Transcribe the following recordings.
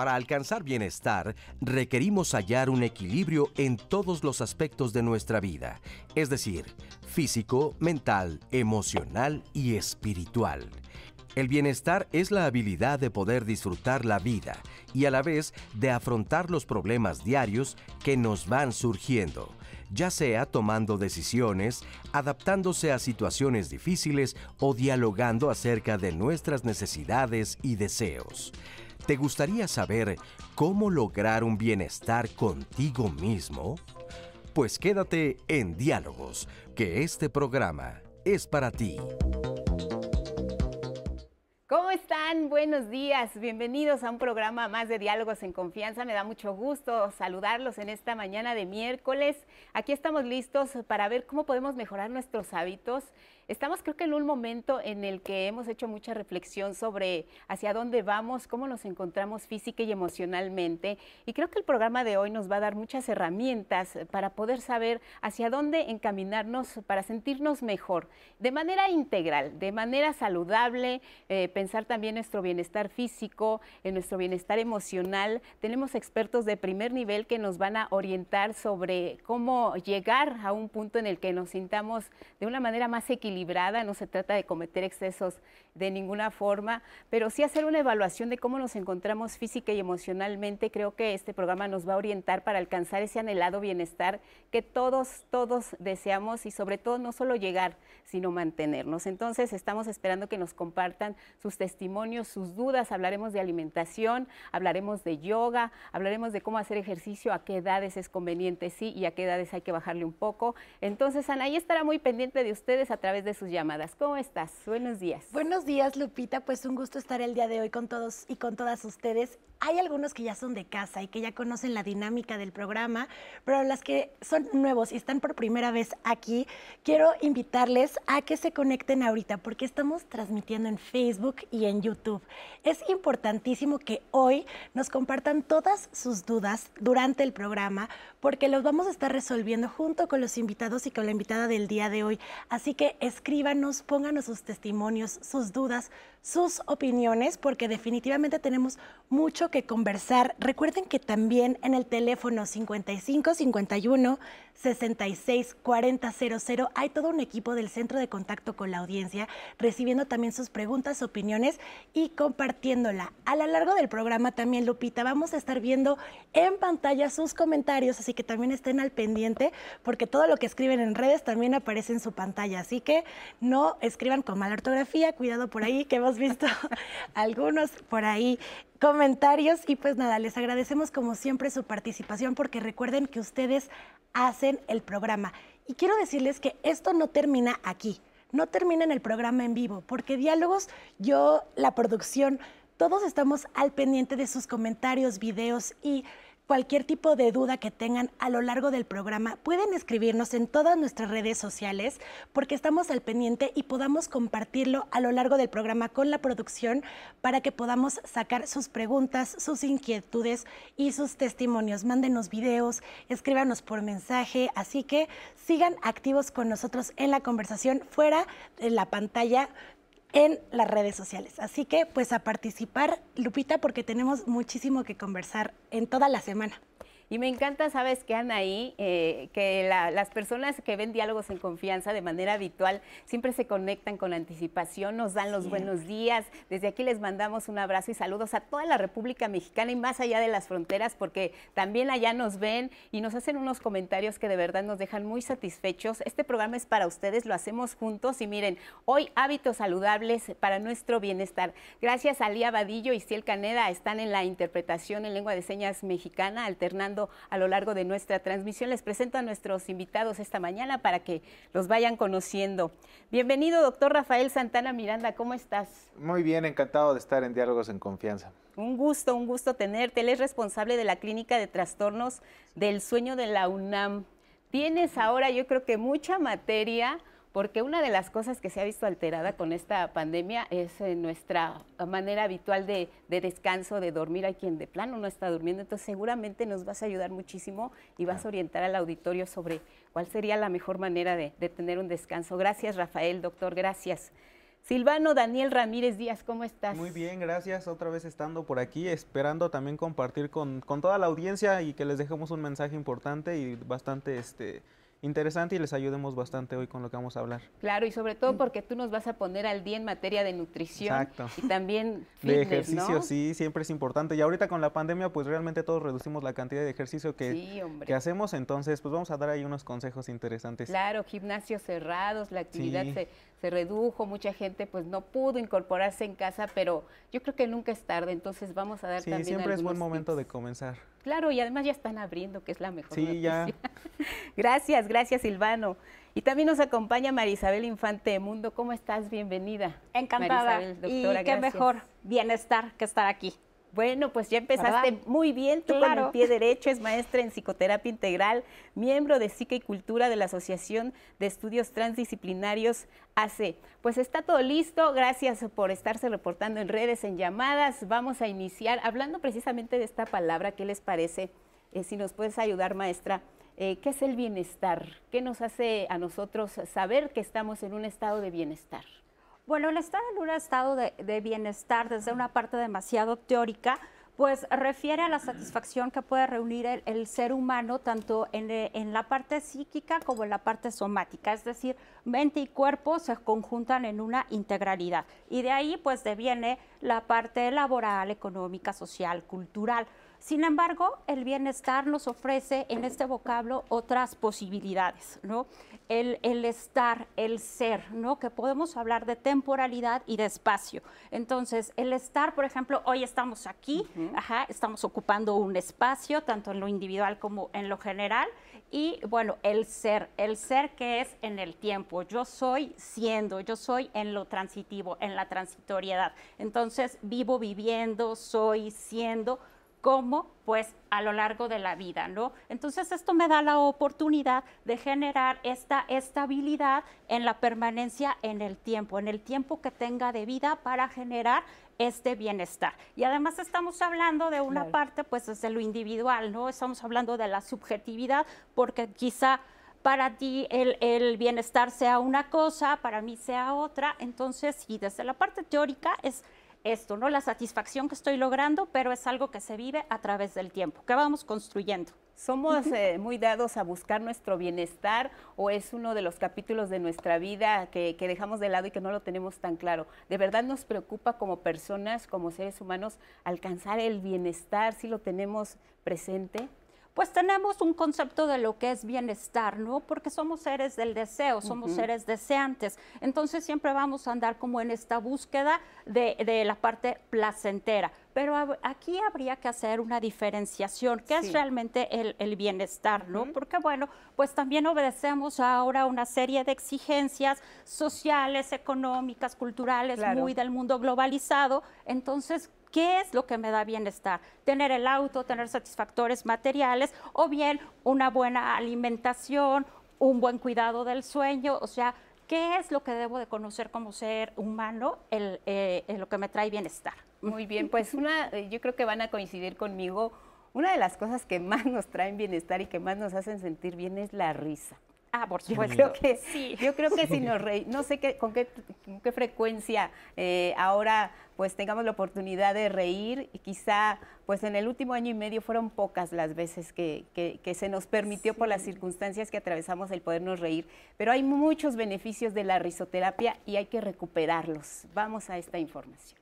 Para alcanzar bienestar, requerimos hallar un equilibrio en todos los aspectos de nuestra vida, es decir, físico, mental, emocional y espiritual. El bienestar es la habilidad de poder disfrutar la vida y a la vez de afrontar los problemas diarios que nos van surgiendo, ya sea tomando decisiones, adaptándose a situaciones difíciles o dialogando acerca de nuestras necesidades y deseos. ¿Te gustaría saber cómo lograr un bienestar contigo mismo? Pues quédate en Diálogos, que este programa es para ti. ¿Cómo están? Buenos días. Bienvenidos a un programa más de Diálogos en Confianza. Me da mucho gusto saludarlos en esta mañana de miércoles. Aquí estamos listos para ver cómo podemos mejorar nuestros hábitos Estamos creo que en un momento en el que hemos hecho mucha reflexión sobre hacia dónde vamos, cómo nos encontramos física y emocionalmente. Y creo que el programa de hoy nos va a dar muchas herramientas para poder saber hacia dónde encaminarnos para sentirnos mejor, de manera integral, de manera saludable, eh, pensar también nuestro bienestar físico, en nuestro bienestar emocional. Tenemos expertos de primer nivel que nos van a orientar sobre cómo llegar a un punto en el que nos sintamos de una manera más equilibrada no se trata de cometer excesos de ninguna forma, pero sí hacer una evaluación de cómo nos encontramos física y emocionalmente. Creo que este programa nos va a orientar para alcanzar ese anhelado bienestar que todos, todos deseamos y sobre todo no solo llegar, sino mantenernos. Entonces estamos esperando que nos compartan sus testimonios, sus dudas. Hablaremos de alimentación, hablaremos de yoga, hablaremos de cómo hacer ejercicio, a qué edades es conveniente sí y a qué edades hay que bajarle un poco. Entonces Anaí estará muy pendiente de ustedes a través de sus llamadas. ¿Cómo estás? Buenos días. Buenos días, Lupita. Pues un gusto estar el día de hoy con todos y con todas ustedes. Hay algunos que ya son de casa y que ya conocen la dinámica del programa, pero las que son nuevos y están por primera vez aquí, quiero invitarles a que se conecten ahorita porque estamos transmitiendo en Facebook y en YouTube. Es importantísimo que hoy nos compartan todas sus dudas durante el programa porque los vamos a estar resolviendo junto con los invitados y con la invitada del día de hoy. Así que escríbanos, pónganos sus testimonios, sus dudas, sus opiniones, porque definitivamente tenemos mucho que conversar. Recuerden que también en el teléfono 55 51 66 40 00 hay todo un equipo del centro de contacto con la audiencia recibiendo también sus preguntas, opiniones y compartiéndola. A lo largo del programa también, Lupita, vamos a estar viendo en pantalla sus comentarios, así que también estén al pendiente porque todo lo que escriben en redes también aparece en su pantalla. Así que no escriban con mala ortografía, cuidado por ahí que visto algunos por ahí comentarios y pues nada, les agradecemos como siempre su participación porque recuerden que ustedes hacen el programa. Y quiero decirles que esto no termina aquí, no termina en el programa en vivo, porque diálogos, yo, la producción, todos estamos al pendiente de sus comentarios, videos y cualquier tipo de duda que tengan a lo largo del programa, pueden escribirnos en todas nuestras redes sociales porque estamos al pendiente y podamos compartirlo a lo largo del programa con la producción para que podamos sacar sus preguntas, sus inquietudes y sus testimonios. Mándenos videos, escríbanos por mensaje, así que sigan activos con nosotros en la conversación fuera de la pantalla en las redes sociales. Así que pues a participar, Lupita, porque tenemos muchísimo que conversar en toda la semana. Y me encanta, sabes que Anaí, eh, que las personas que ven diálogos en confianza de manera habitual siempre se conectan con anticipación, nos dan los buenos días. Desde aquí les mandamos un abrazo y saludos a toda la República Mexicana y más allá de las fronteras, porque también allá nos ven y nos hacen unos comentarios que de verdad nos dejan muy satisfechos. Este programa es para ustedes, lo hacemos juntos y miren, hoy hábitos saludables para nuestro bienestar. Gracias a Lía Vadillo y Ciel Caneda, están en la interpretación en lengua de señas mexicana, alternando a lo largo de nuestra transmisión. Les presento a nuestros invitados esta mañana para que los vayan conociendo. Bienvenido, doctor Rafael Santana Miranda, ¿cómo estás? Muy bien, encantado de estar en Diálogos en Confianza. Un gusto, un gusto tenerte. Él es responsable de la Clínica de Trastornos del Sueño de la UNAM. Tienes ahora, yo creo que mucha materia porque una de las cosas que se ha visto alterada con esta pandemia es eh, nuestra manera habitual de, descanso, de dormir. Hay quien de plano no está durmiendo, entonces seguramente nos vas a ayudar muchísimo y vas a orientar al auditorio sobre cuál sería la mejor manera de, tener un descanso. Gracias, Rafael, doctor, gracias. Silvano Daniel Ramírez Díaz, ¿cómo estás? Muy bien, gracias. Otra vez estando por aquí, esperando también compartir con, con toda la audiencia y que les dejemos un mensaje importante y bastante este, interesante y les ayudemos bastante hoy con lo que vamos a hablar. Claro, y sobre todo porque tú nos vas a poner al día en materia de nutrición Exacto. y también de fitness, ejercicio, ¿no? sí, siempre es importante. Y ahorita con la pandemia, pues realmente todos reducimos la cantidad de ejercicio que, Sí, hombre. que hacemos, entonces pues vamos a dar ahí unos consejos interesantes. Claro, gimnasios cerrados, la actividad Sí. se, se redujo, mucha gente pues no pudo incorporarse en casa, pero yo creo que nunca es tarde, entonces vamos a dar Sí, también siempre es buen momento de comenzar. Claro, y además ya están abriendo, que es la mejor Sí, ya. noticia. gracias, gracias Silvano. Y también nos acompaña Marisabel Infante de Mundo. ¿Cómo estás? Bienvenida. Encantada. Marisabel, y qué gracias. mejor bienestar que estar aquí. Bueno, pues ya empezaste ¿Verdad? muy bien, tú con el Claro. pie derecho, es maestra en psicoterapia integral, miembro de Psique y Cultura de la Asociación de Estudios Transdisciplinarios AC. Pues está todo listo, gracias por estarse reportando en redes, en llamadas. Vamos a iniciar hablando precisamente de esta palabra, ¿qué les parece? Eh, si nos puedes ayudar, maestra, eh, ¿qué es el bienestar? ¿Qué nos hace a nosotros saber que estamos en un estado de bienestar? Bueno, el estar en un estado de, bienestar desde una parte demasiado teórica, pues refiere a la satisfacción que puede reunir el, el ser humano tanto en, eh, en la parte psíquica como en la parte somática, es decir, mente y cuerpo se conjuntan en una integralidad y de ahí pues deviene la parte laboral, económica, social, cultural. Sin embargo, el bienestar nos ofrece en este vocablo otras posibilidades, ¿no? El, el estar, el ser, ¿no? Que podemos hablar de temporalidad y de espacio. Entonces, el estar, por ejemplo, hoy estamos aquí, ajá, estamos ocupando un espacio, tanto en lo individual como en lo general. Y bueno, el ser, el ser que es en el tiempo. Yo soy siendo, yo soy en lo transitivo, en la transitoriedad. Entonces, vivo viviendo, soy siendo como pues a lo largo de la vida, ¿no? Entonces esto me da la oportunidad de generar esta estabilidad en la permanencia en el tiempo, en el tiempo que tenga de vida para generar este bienestar. Y además estamos hablando de una Claro. parte pues desde lo individual, ¿no? Estamos hablando de la subjetividad porque quizá para ti el, el bienestar sea una cosa, para mí sea otra. Entonces, sí, desde la parte teórica es esto, ¿no? La satisfacción que estoy logrando, pero es algo que se vive a través del tiempo, que vamos construyendo. ¿Somos eh, muy dados a buscar nuestro bienestar o es uno de los capítulos de nuestra vida que, que dejamos de lado y que no lo tenemos tan claro? ¿De verdad nos preocupa como personas, como seres humanos, alcanzar el bienestar si lo tenemos presente? Pues tenemos un concepto de lo que es bienestar, ¿no? Porque somos seres del deseo, somos seres deseantes. Entonces siempre vamos a andar como en esta búsqueda de, de la parte placentera. Pero hab- aquí habría que hacer una diferenciación, ¿qué Sí. es realmente el, el bienestar, ¿no? Porque bueno, pues también obedecemos ahora una serie de exigencias sociales, económicas, culturales, Claro. muy del mundo globalizado. Entonces, ¿qué es lo que me da bienestar? Tener el auto, tener satisfactores materiales o bien una buena alimentación, un buen cuidado del sueño, o sea, ¿qué es lo que debo de conocer como ser humano, el, eh, lo que me trae bienestar? Muy bien, pues una, eh, yo creo que van a coincidir conmigo. Una de las cosas que más nos traen bienestar y que más nos hacen sentir bien es la risa. Ah, por Yo supuesto. creo que, Sí. yo creo que si nos reí- no sé qué, con, qué, con qué frecuencia eh, ahora pues tengamos la oportunidad de reír y quizá pues en el último año y medio fueron pocas las veces que, que- que se nos permitió por las circunstancias que atravesamos el podernos reír, pero hay muchos beneficios de la risoterapia y hay que recuperarlos. Vamos a esta información.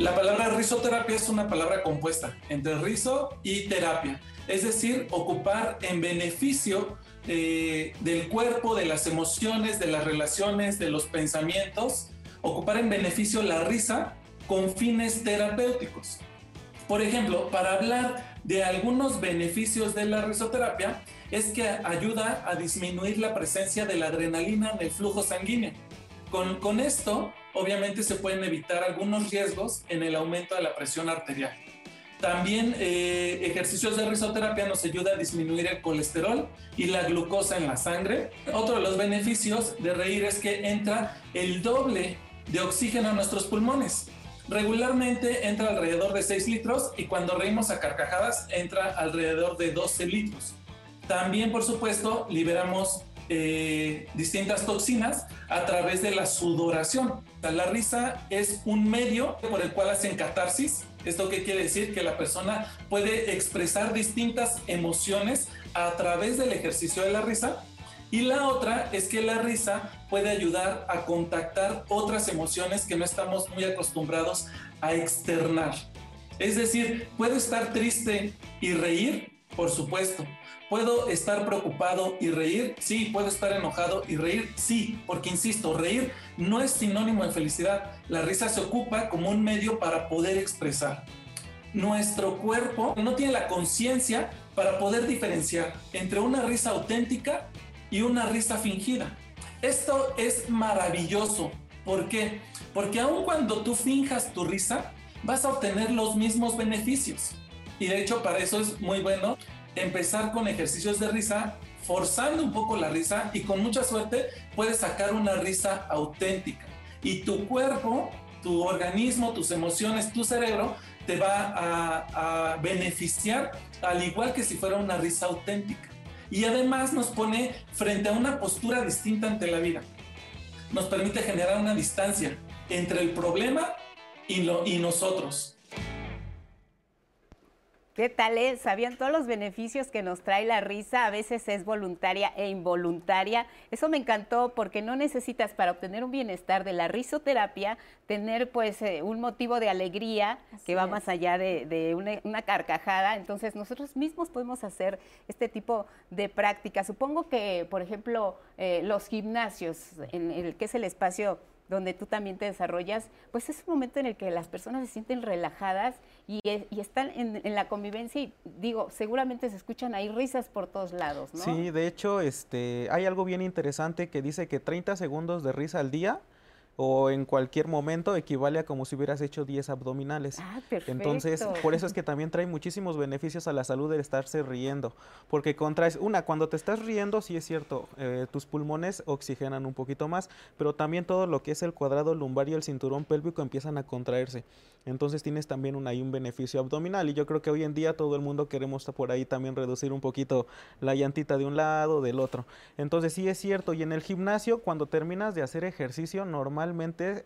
La palabra risoterapia es una palabra compuesta entre riso y terapia, es decir, ocupar en beneficio eh, del cuerpo, de las emociones, de las relaciones, de los pensamientos, ocupar en beneficio la risa con fines terapéuticos. Por ejemplo, para hablar de algunos beneficios de la risoterapia, es que ayuda a disminuir la presencia de la adrenalina en el flujo sanguíneo. Con, con esto, obviamente, se pueden evitar algunos riesgos en el aumento de la presión arterial. También eh, ejercicios de risoterapia nos ayuda a disminuir el colesterol y la glucosa en la sangre. Otro de los beneficios de reír es que entra el doble de oxígeno a nuestros pulmones. Regularmente entra alrededor de 6 litros y cuando reímos a carcajadas entra alrededor de 12 litros. También, por supuesto, liberamos eh, distintas toxinas a través de la sudoración. La risa es un medio por el cual hacen catarsis. ¿Esto qué quiere decir? Que la persona puede expresar distintas emociones a través del ejercicio de la risa. Y la otra es que la risa puede ayudar a contactar otras emociones que no estamos muy acostumbrados a externar. Es decir, puedo estar triste y reír, por supuesto. ¿Puedo estar preocupado y reír? Sí. ¿Puedo estar enojado y reír? Sí, porque insisto, reír no es sinónimo de felicidad. La risa se ocupa como un medio para poder expresar. Nuestro cuerpo no tiene la conciencia para poder diferenciar entre una risa auténtica y una risa fingida. Esto es maravilloso. ¿Por qué? Porque aun cuando tú finjas tu risa, vas a obtener los mismos beneficios. Y de hecho para eso es muy bueno empezar con ejercicios de risa, forzando un poco la risa y con mucha suerte puedes sacar una risa auténtica. Y tu cuerpo, tu organismo, tus emociones, tu cerebro te va a, beneficiar al igual que si fuera una risa auténtica. Y además nos pone frente a una postura distinta ante la vida. Nos permite generar una distancia entre el problema y nosotros. ¿Qué tal es? ¿Sabían todos los beneficios que nos trae la risa? A veces es voluntaria e involuntaria. Eso me encantó porque no necesitas para obtener un bienestar de la risoterapia tener pues eh, un motivo de alegría que va más allá de, una, carcajada. Entonces nosotros mismos podemos hacer este tipo de prácticas. Supongo que, por ejemplo, eh, los gimnasios, en el que es el espacio donde tú también te desarrollas, pues es un momento en el que las personas se sienten relajadas y, eh, están en, la convivencia y digo, seguramente se escuchan ahí risas por todos lados, ¿no? Sí, de hecho, este, hay algo bien interesante que dice que 30 segundos de risa al día o en cualquier momento equivale a como si hubieras hecho 10 abdominales. Ah, perfecto. Entonces, por eso es que también trae muchísimos beneficios a la salud el estarse riendo, porque contraes, una, cuando te estás riendo, sí es cierto, eh, tus pulmones oxigenan un poquito más, pero también todo lo que es el cuadrado lumbar y el cinturón pélvico empiezan a contraerse. Entonces tienes también un, ahí un beneficio abdominal y yo creo que hoy en día todo el mundo queremos por ahí también reducir un poquito la llantita de un lado, del otro. Entonces sí es cierto y en el gimnasio cuando terminas de hacer ejercicio normal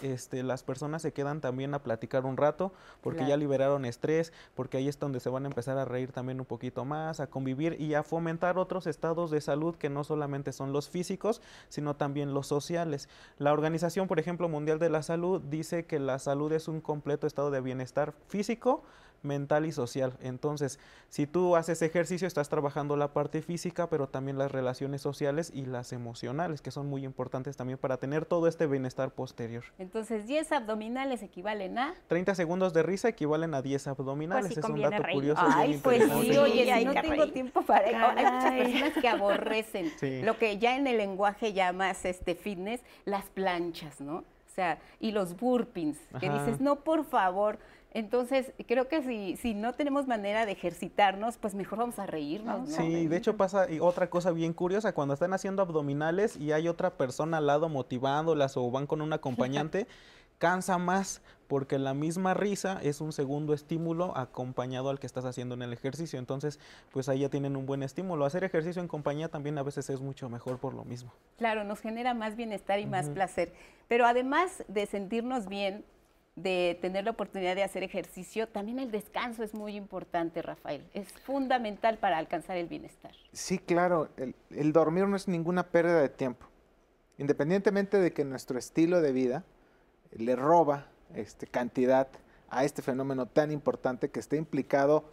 este, las personas se quedan también a platicar un rato porque ya liberaron estrés, porque ahí es donde se van a empezar a reír también un poquito más, a convivir y a fomentar otros estados de salud que no solamente son los físicos, sino también los sociales. La Organización, por ejemplo, Mundial de la Salud dice que la salud es un completo estado de bienestar físico, mental y social. Entonces, si tú haces ejercicio, estás trabajando la parte física, pero también las relaciones sociales y las emocionales, que son muy importantes también para tener todo este bienestar posterior. Entonces, 10 abdominales equivalen a... 30 segundos de risa equivalen a 10 abdominales. Pues es un dato curioso. Ay, pues sí, oye, no tengo tiempo para... Hay muchas personas que aborrecen lo que ya en el lenguaje llamas este fitness, las planchas, ¿no? O sea, y los burpings, que dices, no, por favor, entonces, creo que si, si no tenemos manera de ejercitarnos, pues mejor vamos a reírnos. ¿no? Sí, de hecho pasa y otra cosa bien curiosa, cuando están haciendo abdominales y hay otra persona al lado motivándolas o van con un acompañante, cansa más porque la misma risa es un segundo estímulo acompañado al que estás haciendo en el ejercicio. Entonces, pues ahí ya tienen un buen estímulo. Hacer ejercicio en compañía también a veces es mucho mejor por lo mismo. Claro, nos genera más bienestar y más placer. Pero además de sentirnos bien, de tener la oportunidad de hacer ejercicio, también el descanso es muy importante, Rafael. Es fundamental para alcanzar el bienestar. Sí, claro, el, dormir no es ninguna pérdida de tiempo. Independientemente de que nuestro estilo de vida le roba este, cantidad a este fenómeno tan importante que está implicado,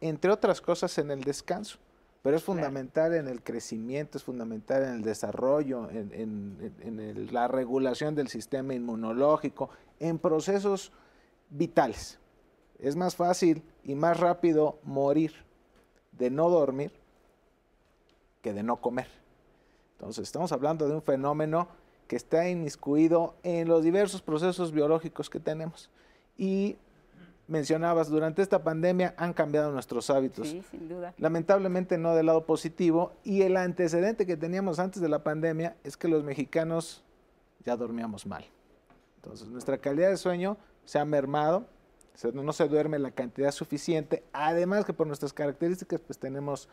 entre otras cosas, en el descanso pero es fundamental en el crecimiento, es fundamental en el desarrollo, en, la regulación del sistema inmunológico, en procesos vitales. Es más fácil y más rápido morir de no dormir que de no comer. Entonces, estamos hablando de un fenómeno que está inmiscuido en los diversos procesos biológicos que tenemos. Y mencionabas, durante esta pandemia han cambiado nuestros hábitos. Sí, sin duda. Lamentablemente no del lado positivo. Y el antecedente que teníamos antes de la pandemia es que los mexicanos ya dormíamos mal. Entonces, nuestra calidad de sueño se ha mermado, no se duerme la cantidad suficiente, además que por nuestras características pues tenemos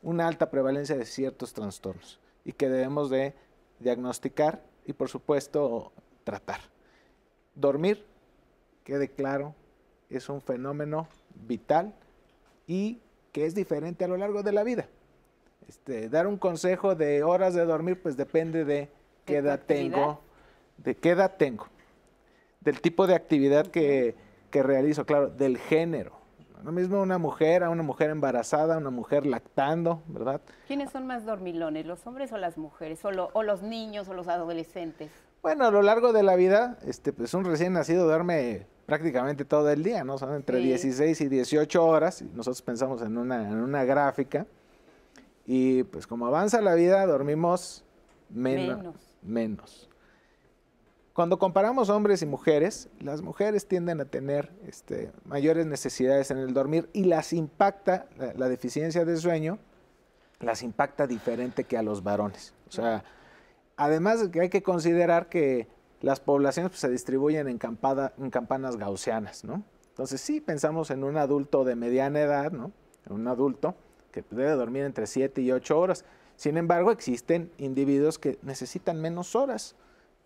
una alta prevalencia de ciertos trastornos y que debemos de diagnosticar y por supuesto tratar. Dormir, quede claro, es un fenómeno vital y que es diferente a lo largo de la vida. Este, dar un consejo de horas de dormir, pues depende de qué edad tengo, de qué edad tengo, del tipo de actividad que, que realizo, claro, del género. Lo mismo una mujer, a una mujer embarazada, una mujer lactando, ¿verdad? ¿Quiénes son más dormilones, los hombres o las mujeres, o, o los niños o los adolescentes? Bueno, a lo largo de la vida, este, pues un recién nacido duerme prácticamente todo el día, ¿no? Son entre 16 y 18 horas. Nosotros pensamos en una, en una gráfica. Y pues como avanza la vida, dormimos menos. menos. Cuando comparamos hombres y mujeres, las mujeres tienden a tener este, mayores necesidades en el dormir y las impacta, la, deficiencia de sueño, las impacta diferente que a los varones. O sea, Además hay que considerar que las poblaciones pues, se distribuyen en, campanas gaussianas, ¿no? Entonces sí pensamos en un adulto de mediana edad, ¿no? Un adulto que debe dormir entre 7 y 8 horas. Sin embargo, existen individuos que necesitan menos horas,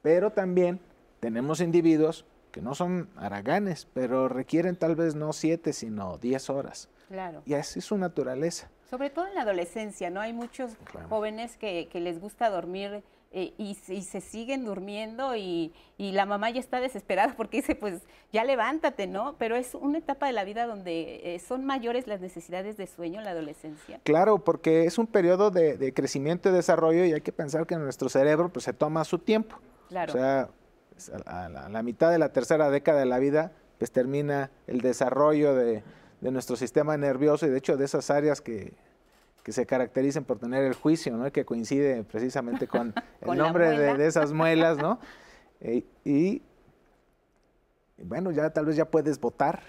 pero también tenemos individuos que no son haraganes, pero requieren tal vez no 7, sino 10 horas. Claro. Y así es su naturaleza. Sobre todo en la adolescencia, ¿no? Hay muchos jóvenes que, que les gusta dormir eh, y, se siguen durmiendo y, la mamá ya está desesperada porque dice, pues ya levántate, ¿no? Pero es una etapa de la vida donde eh, son mayores las necesidades de sueño en la adolescencia. Claro, porque es un periodo de, crecimiento y desarrollo y hay que pensar que nuestro cerebro pues se toma su tiempo. Claro. O sea, pues, a la, mitad de la tercera década de la vida pues termina el desarrollo de nuestro sistema nervioso y de hecho de esas áreas que que se caracterizan por tener el juicio, ¿no? Que coincide precisamente con, el nombre de, esas muelas, ¿no? Eh, y, bueno, ya tal vez ya puedes votar,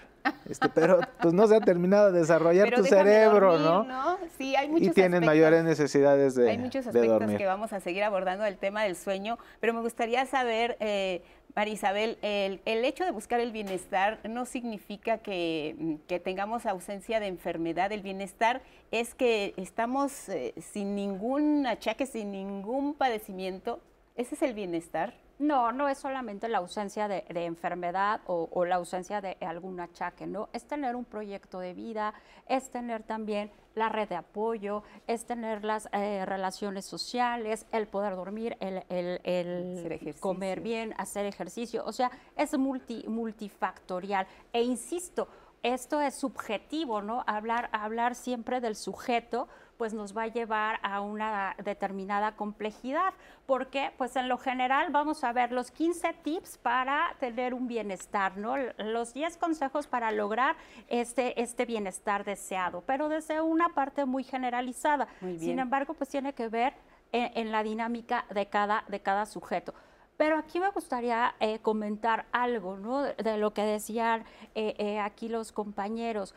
este, pero pues no se ha terminado de desarrollar tu cerebro, ¿no? Sí, hay muchos Y tienes mayores necesidades de Hay muchos aspectos que vamos a seguir abordando el tema del sueño, pero me gustaría saber, eh, María Isabel, el, hecho de buscar el bienestar no significa que, tengamos ausencia de enfermedad. El bienestar es que estamos eh, sin ningún achaque, sin ningún padecimiento. ¿Ese es el bienestar? No, no es solamente la ausencia de, enfermedad o, la ausencia de algún achaque, ¿no? Es tener un proyecto de vida, es tener también la red de apoyo, es tener las eh, relaciones sociales, el poder dormir, el, comer bien, hacer ejercicio, o sea, es multi, multifactorial. E insisto, esto es subjetivo, ¿no? Hablar, hablar siempre del sujeto, pues nos va a llevar a una determinada complejidad, porque pues en lo general vamos a ver los 15 tips para tener un bienestar, ¿no? Los 10 consejos para lograr este, este bienestar deseado, pero desde una parte muy generalizada. Sin embargo, pues tiene que ver en, la dinámica de cada, de cada sujeto. Pero aquí me gustaría eh, comentar algo ¿no? de, lo que decían eh, eh, aquí los compañeros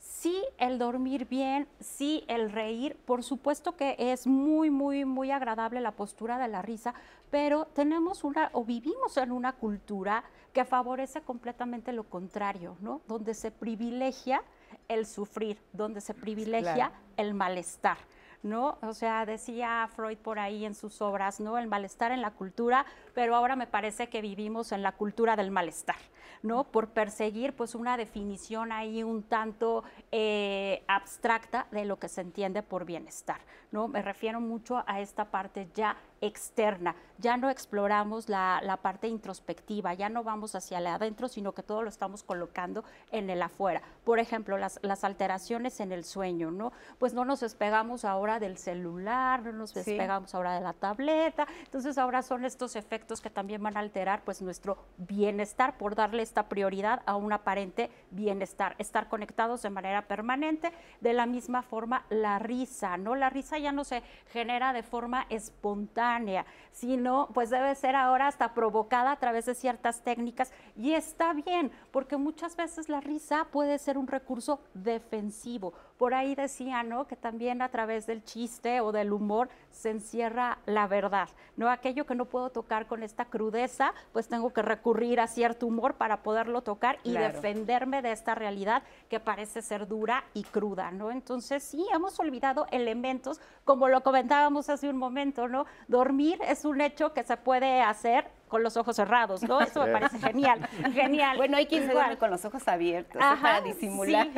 sí el dormir bien, sí el reír, por supuesto que es muy, muy, muy agradable la postura de la risa, pero tenemos una o vivimos en una cultura que favorece completamente lo contrario, ¿no? Donde se privilegia el sufrir, donde se privilegia el malestar. ¿no? O sea, decía Freud por ahí en sus obras, ¿no? El malestar en la cultura, pero ahora me parece que vivimos en la cultura del malestar, ¿no? Por perseguir pues una definición ahí un tanto eh, abstracta de lo que se entiende por bienestar, ¿no? Me refiero mucho a esta parte ya externa, ya no exploramos la, parte introspectiva, ya no vamos hacia el adentro, sino que todo lo estamos colocando en el afuera. Por ejemplo, las, las alteraciones en el sueño, ¿no? Pues no nos despegamos ahora del celular, no nos despegamos ahora de la tableta, entonces ahora son estos efectos que también van a alterar pues nuestro bienestar por darle esta prioridad a un aparente bienestar, estar conectados de manera permanente, de la misma forma la risa, ¿no? La risa ya no se genera de forma espontánea, sino pues debe ser ahora hasta provocada a través de ciertas técnicas y está bien, porque muchas veces la risa puede ser un recurso defensivo, por ahí decía, ¿no? Que también a través del chiste o del humor se encierra la verdad, ¿no? Aquello que no puedo tocar con esta crudeza, pues tengo que recurrir a cierto humor para poderlo tocar y defenderme de esta realidad que parece ser dura y cruda, ¿no? Entonces, sí, hemos olvidado elementos, como lo comentábamos hace un momento, ¿no? Dormir es un hecho que se puede hacer con los ojos cerrados, ¿no? Eso me parece genial, genial. Bueno, hay quien se duerme con los ojos abiertos para disimular.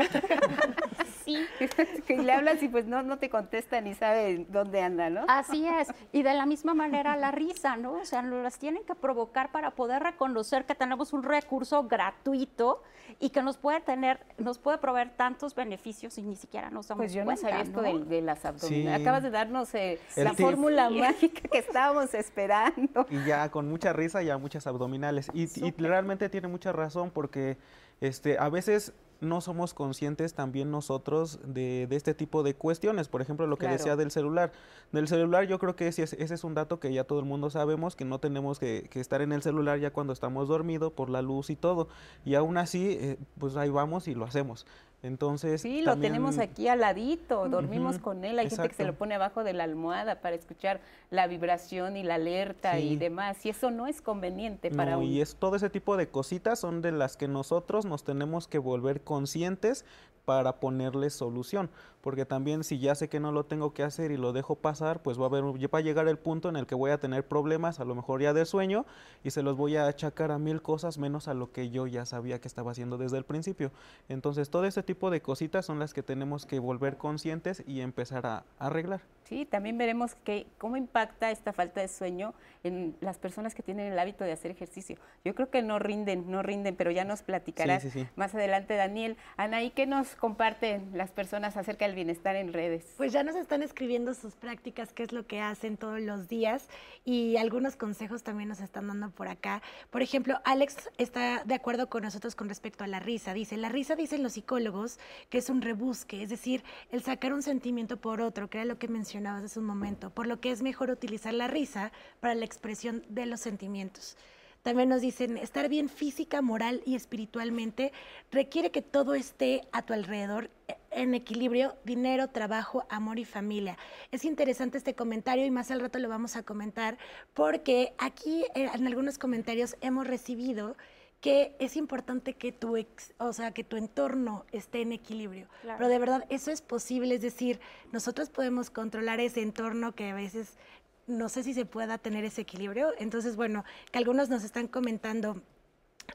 Sí. que le hablas y pues no, no te contesta ni sabe dónde anda, ¿no? Así es. Y de la misma manera la risa, ¿no? O sea, nos las tienen que provocar para poder reconocer que tenemos un recurso gratuito y que nos puede tener, nos puede proveer tantos beneficios y ni siquiera nos damos Pues yo no sabía esto ¿no? de, las abdominales. Acabas de darnos eh, la tip. fórmula mágica que estábamos esperando. y ya con mucha risa ya muchas abdominales y, y realmente tiene mucha razón porque este a veces no somos conscientes también nosotros de, de este tipo de cuestiones. Por ejemplo, lo que Claro. decía del celular. Del celular yo creo que ese es, ese es un dato que ya todo el mundo sabemos, que no tenemos que, que estar en el celular ya cuando estamos dormidos por la luz y todo. Y aún así, eh, pues ahí vamos y lo hacemos. Entonces, Sí, lo también- tenemos aquí al ladito, dormimos con él. Hay gente que se lo pone abajo de la almohada para escuchar la vibración y la alerta y demás. Y eso no es conveniente para No, un y es todo ese tipo de cositas son de las que nosotros nos tenemos que volver conscientes para ponerle solución, porque también si ya sé que no lo tengo que hacer y lo dejo pasar, pues va a haber va a llegar el punto en el que voy a tener problemas, a lo mejor ya de sueño y se los voy a achacar a mil cosas menos a lo que yo ya sabía que estaba haciendo desde el principio. Entonces, todo ese tipo de cositas son las que tenemos que volver conscientes y empezar a arreglar. Sí, también veremos que, cómo impacta esta falta de sueño en las personas que tienen el hábito de hacer ejercicio. Yo creo que no rinden, no rinden, pero ya nos platicarás sí, sí. más adelante, Daniel. Anaí, ¿qué nos comparten las personas acerca del bienestar en redes? Pues ya nos están escribiendo sus prácticas, qué es lo que hacen todos los días y algunos consejos también nos están dando por acá. Por ejemplo, Alex está de acuerdo con nosotros con respecto a la risa. Dice, la risa dicen los psicólogos que es un rebusque, es decir, el sacar un sentimiento por otro, que era lo que mencionabas hace un momento, por lo que es mejor utilizar la risa para la expresión de los sentimientos. También nos dicen, estar bien física, moral y espiritualmente requiere que todo esté a tu alrededor eh, en equilibrio, dinero, trabajo, amor y familia. Es interesante este comentario y más al rato lo vamos a comentar porque aquí eh, en algunos comentarios hemos recibido que es importante que tu ex, o sea, que tu entorno esté en equilibrio. Claro. Pero de verdad eso es posible, es decir, nosotros podemos controlar ese entorno que a veces no sé si se pueda tener ese equilibrio. Entonces, bueno, que algunos nos están comentando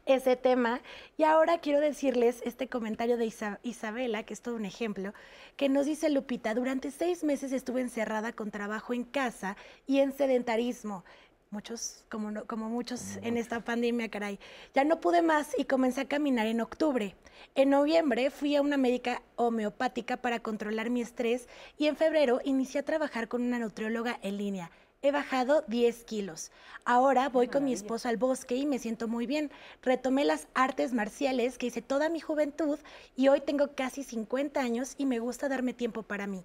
ese tema. Y ahora quiero decirles este comentario de Isa- Isabela, que es todo un ejemplo, que nos dice Lupita, durante seis meses estuve encerrada con trabajo en casa y en sedentarismo. Muchos, como, no- como muchos en esta pandemia, caray. Ya no pude más y comencé a caminar en octubre. En noviembre fui a una médica homeopática para controlar mi estrés y en febrero inicié a trabajar con una nutrióloga en línea. He bajado 10 kilos. Ahora voy con mi esposo al bosque y me siento muy bien. Retomé las artes marciales que hice toda mi juventud y hoy tengo casi 50 años y me gusta darme tiempo para mí.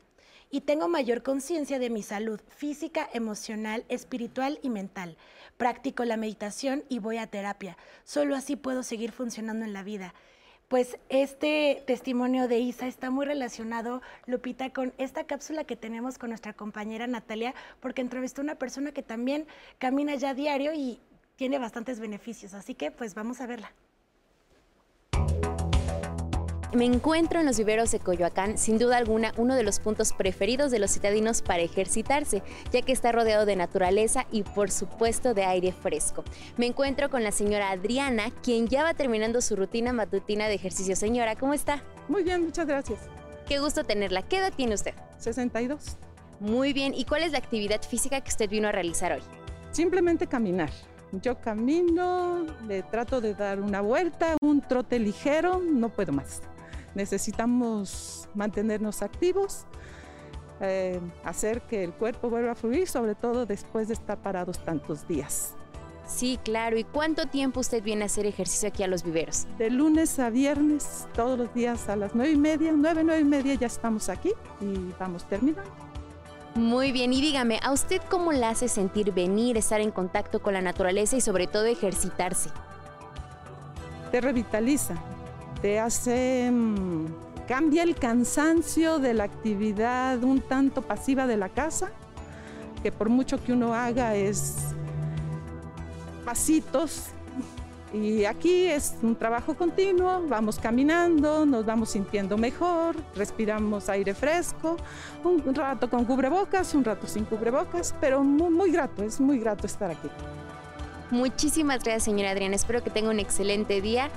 Y tengo mayor conciencia de mi salud física, emocional, espiritual y mental. Practico la meditación y voy a terapia. Solo así puedo seguir funcionando en la vida. Pues este testimonio de Isa está muy relacionado, Lupita, con esta cápsula que tenemos con nuestra compañera Natalia, porque entrevistó a una persona que también camina ya diario y tiene bastantes beneficios. Así que pues vamos a verla. Me encuentro en los viveros de Coyoacán, sin duda alguna uno de los puntos preferidos de los citadinos para ejercitarse, ya que está rodeado de naturaleza y por supuesto de aire fresco. Me encuentro con la señora Adriana, quien ya va terminando su rutina matutina de ejercicio. Señora, ¿cómo está? Muy bien, muchas gracias. Qué gusto tenerla. ¿Qué edad tiene usted? 62. Muy bien. ¿Y cuál es la actividad física que usted vino a realizar hoy? Simplemente caminar. Yo camino, le trato de dar una vuelta, un trote ligero, no puedo más. Necesitamos mantenernos activos, eh, hacer que el cuerpo vuelva a fluir, sobre todo después de estar parados tantos días. Sí, claro. ¿Y cuánto tiempo usted viene a hacer ejercicio aquí a los viveros? De lunes a viernes, todos los días a las nueve y media, nueve, nueve y media ya estamos aquí y vamos terminando. Muy bien, y dígame, ¿a usted cómo la hace sentir venir, estar en contacto con la naturaleza y sobre todo ejercitarse? te revitaliza, te hace mm, cambia el cansancio de la actividad un tanto pasiva de la casa, que por mucho que uno haga es pasitos. Y aquí es un trabajo continuo, vamos caminando, nos vamos sintiendo mejor, respiramos aire fresco, un rato con cubrebocas, un rato sin cubrebocas, pero muy, muy grato, es muy grato estar aquí. Muchísimas gracias, señora Adriana. Espero que tenga un excelente día.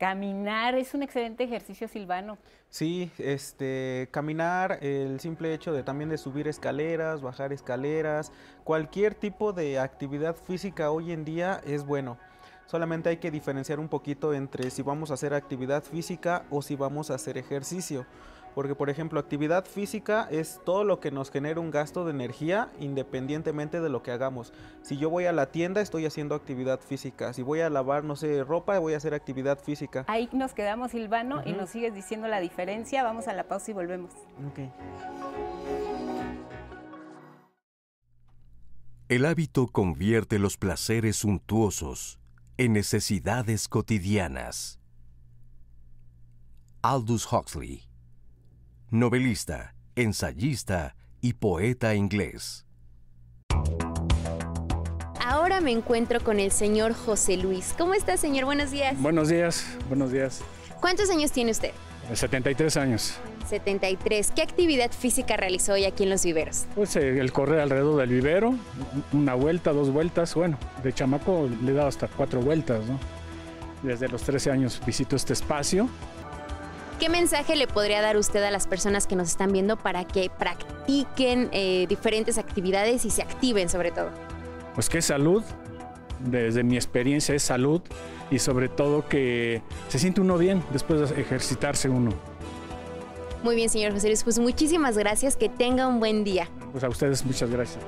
Caminar es un excelente ejercicio, Silvano. Sí, este, caminar, el simple hecho de también de subir escaleras, bajar escaleras, cualquier tipo de actividad física hoy en día es bueno. Solamente hay que diferenciar un poquito entre si vamos a hacer actividad física o si vamos a hacer ejercicio. Porque, por ejemplo, actividad física es todo lo que nos genera un gasto de energía independientemente de lo que hagamos. Si yo voy a la tienda, estoy haciendo actividad física. Si voy a lavar, no sé, ropa, voy a hacer actividad física. Ahí nos quedamos, Silvano, y nos sigues diciendo la diferencia. Vamos a la pausa y volvemos. El hábito convierte los placeres suntuosos en necesidades cotidianas. Aldous Huxley, novelista, ensayista y poeta inglés. Ahora me encuentro con el señor José Luis. ¿Cómo está, señor? Buenos días. Buenos días, buenos días. ¿Cuántos años tiene usted? 73 años. 73. ¿Qué actividad física realizó hoy aquí en Los Viveros? Pues eh, el correr alrededor del vivero, una vuelta, dos vueltas, bueno, de chamaco le he dado hasta cuatro vueltas, ¿no? Desde los 13 años visito este espacio. ¿Qué mensaje le podría dar usted a las personas que nos están viendo para que practiquen eh, diferentes actividades y se activen sobre todo? Pues que salud, desde mi experiencia es salud y sobre todo que se siente uno bien después de ejercitarse uno. Muy bien, señor José Luis. Pues muchísimas gracias. Que tenga un buen día. Pues a ustedes muchas gracias.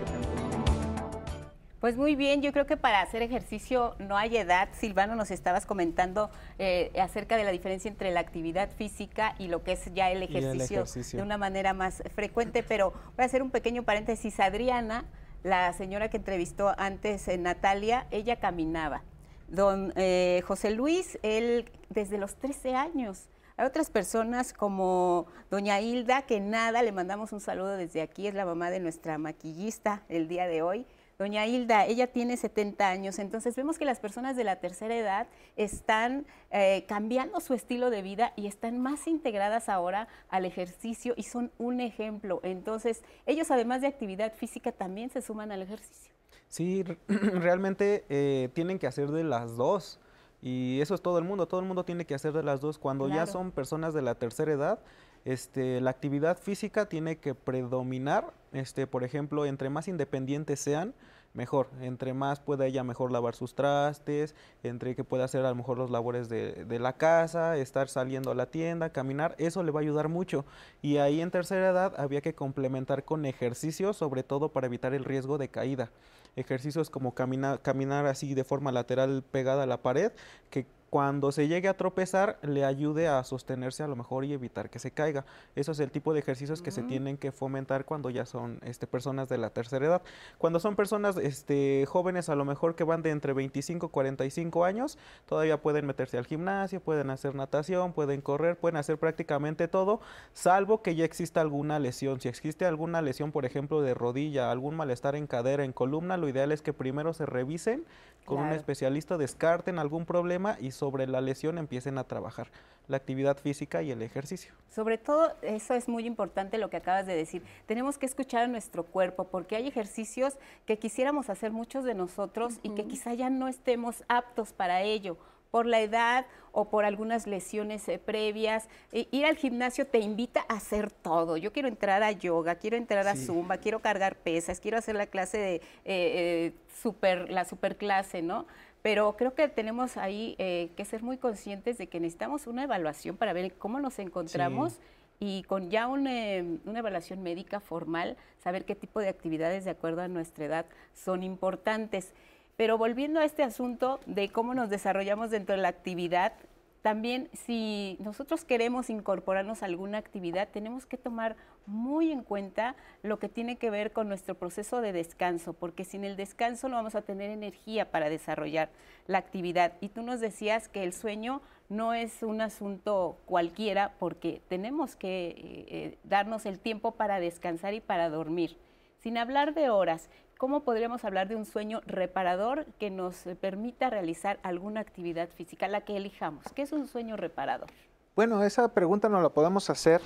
Pues muy bien, yo creo que para hacer ejercicio no hay edad. Silvano, nos estabas comentando eh, acerca de la diferencia entre la actividad física y lo que es ya el ejercicio. de una manera más frecuente, pero voy a hacer un pequeño paréntesis. Adriana, la señora que entrevistó antes, eh, Natalia, ella caminaba. Don eh, José Luis, él desde los 13 años. Hay otras personas como doña Hilda, que nada, le mandamos un saludo desde aquí, es la mamá de nuestra maquillista el día de hoy. Doña Hilda, ella tiene 70 años, entonces vemos que las personas de la tercera edad están eh, cambiando su estilo de vida y están más integradas ahora al ejercicio y son un ejemplo. Entonces, ellos además de actividad física también se suman al ejercicio. Sí, re- realmente eh, tienen que hacer de las dos. Y eso es todo el mundo, todo el mundo tiene que hacer de las dos. Cuando ya son personas de la tercera edad, este, la actividad física tiene que predominar. Este, por ejemplo, entre más independientes sean, mejor. Entre más pueda ella mejor lavar sus trastes, entre que pueda hacer a lo mejor los labores de, de la casa, estar saliendo a la tienda, caminar, eso le va a ayudar mucho. Y ahí en tercera edad había que complementar con ejercicio, sobre todo para evitar el riesgo de caída. Ejercicios como camina- caminar así de forma lateral pegada a la pared, que cuando se llegue a tropezar le ayude a sostenerse a lo mejor y evitar que se caiga. Eso es el tipo de ejercicios que se tienen que fomentar cuando ya son este, personas de la tercera edad. Cuando son personas este, jóvenes a lo mejor que van de entre 25 y 45 años, todavía pueden meterse al gimnasio, pueden hacer natación, pueden correr, pueden hacer prácticamente todo, salvo que ya exista alguna lesión. Si existe alguna lesión, por ejemplo, de rodilla, algún malestar en cadera, en columna, lo ideal es que primero se revisen con un Claro. especialista, descarten algún problema y sobre la lesión empiecen a trabajar la actividad física y el ejercicio. Sobre todo, eso es muy importante lo que acabas de decir. Tenemos que escuchar a nuestro cuerpo porque hay ejercicios que quisiéramos hacer muchos de nosotros y que quizá ya no estemos aptos para ello por la edad o por algunas lesiones eh, previas. I- ir al gimnasio te invita a hacer todo. Yo quiero entrar a yoga, quiero entrar a Sí. zumba, quiero cargar pesas, quiero hacer la clase de eh, eh, super, la superclase, ¿no? Pero creo que tenemos ahí eh, que ser muy conscientes de que necesitamos una evaluación para ver cómo nos encontramos y con ya un, eh, una evaluación médica formal, saber qué tipo de actividades de acuerdo a nuestra edad son importantes. Pero volviendo a este asunto de cómo nos desarrollamos dentro de la actividad, también si nosotros queremos incorporarnos a alguna actividad, tenemos que tomar muy en cuenta lo que tiene que ver con nuestro proceso de descanso, porque sin el descanso no vamos a tener energía para desarrollar la actividad. Y tú nos decías que el sueño no es un asunto cualquiera porque tenemos que eh, eh, darnos el tiempo para descansar y para dormir. Sin hablar de horas, ¿cómo podríamos hablar de un sueño reparador que nos permita realizar alguna actividad física, la que elijamos? ¿Qué es un sueño reparador? Bueno, esa pregunta no la podemos hacer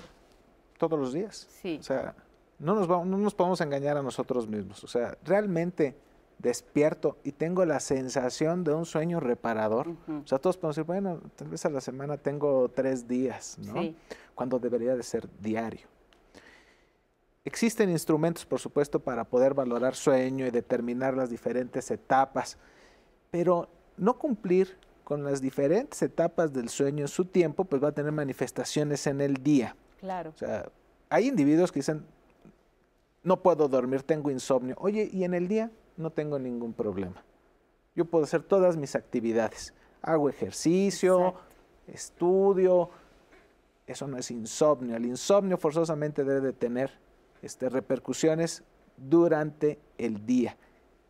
todos los días. Sí. O sea, no nos, no nos podemos engañar a nosotros mismos. O sea, realmente despierto y tengo la sensación de un sueño reparador. O sea, todos podemos decir, bueno, tal vez a la semana tengo tres días, ¿no? Cuando debería de ser diario. Existen instrumentos, por supuesto, para poder valorar sueño y determinar las diferentes etapas, pero no cumplir con las diferentes etapas del sueño en su tiempo, pues va a tener manifestaciones en el día. Claro. O sea, hay individuos que dicen, no puedo dormir, tengo insomnio. Oye, ¿y en el día? no tengo ningún problema. Yo puedo hacer todas mis actividades. Hago ejercicio, estudio. Eso no es insomnio. El insomnio forzosamente debe de tener este, repercusiones durante el día.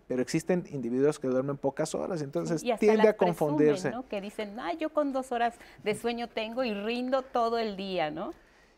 Pero existen individuos que duermen pocas horas, entonces tiende a confundirse. Que dicen, ah, yo con dos horas de sueño tengo y rindo todo el día, ¿no?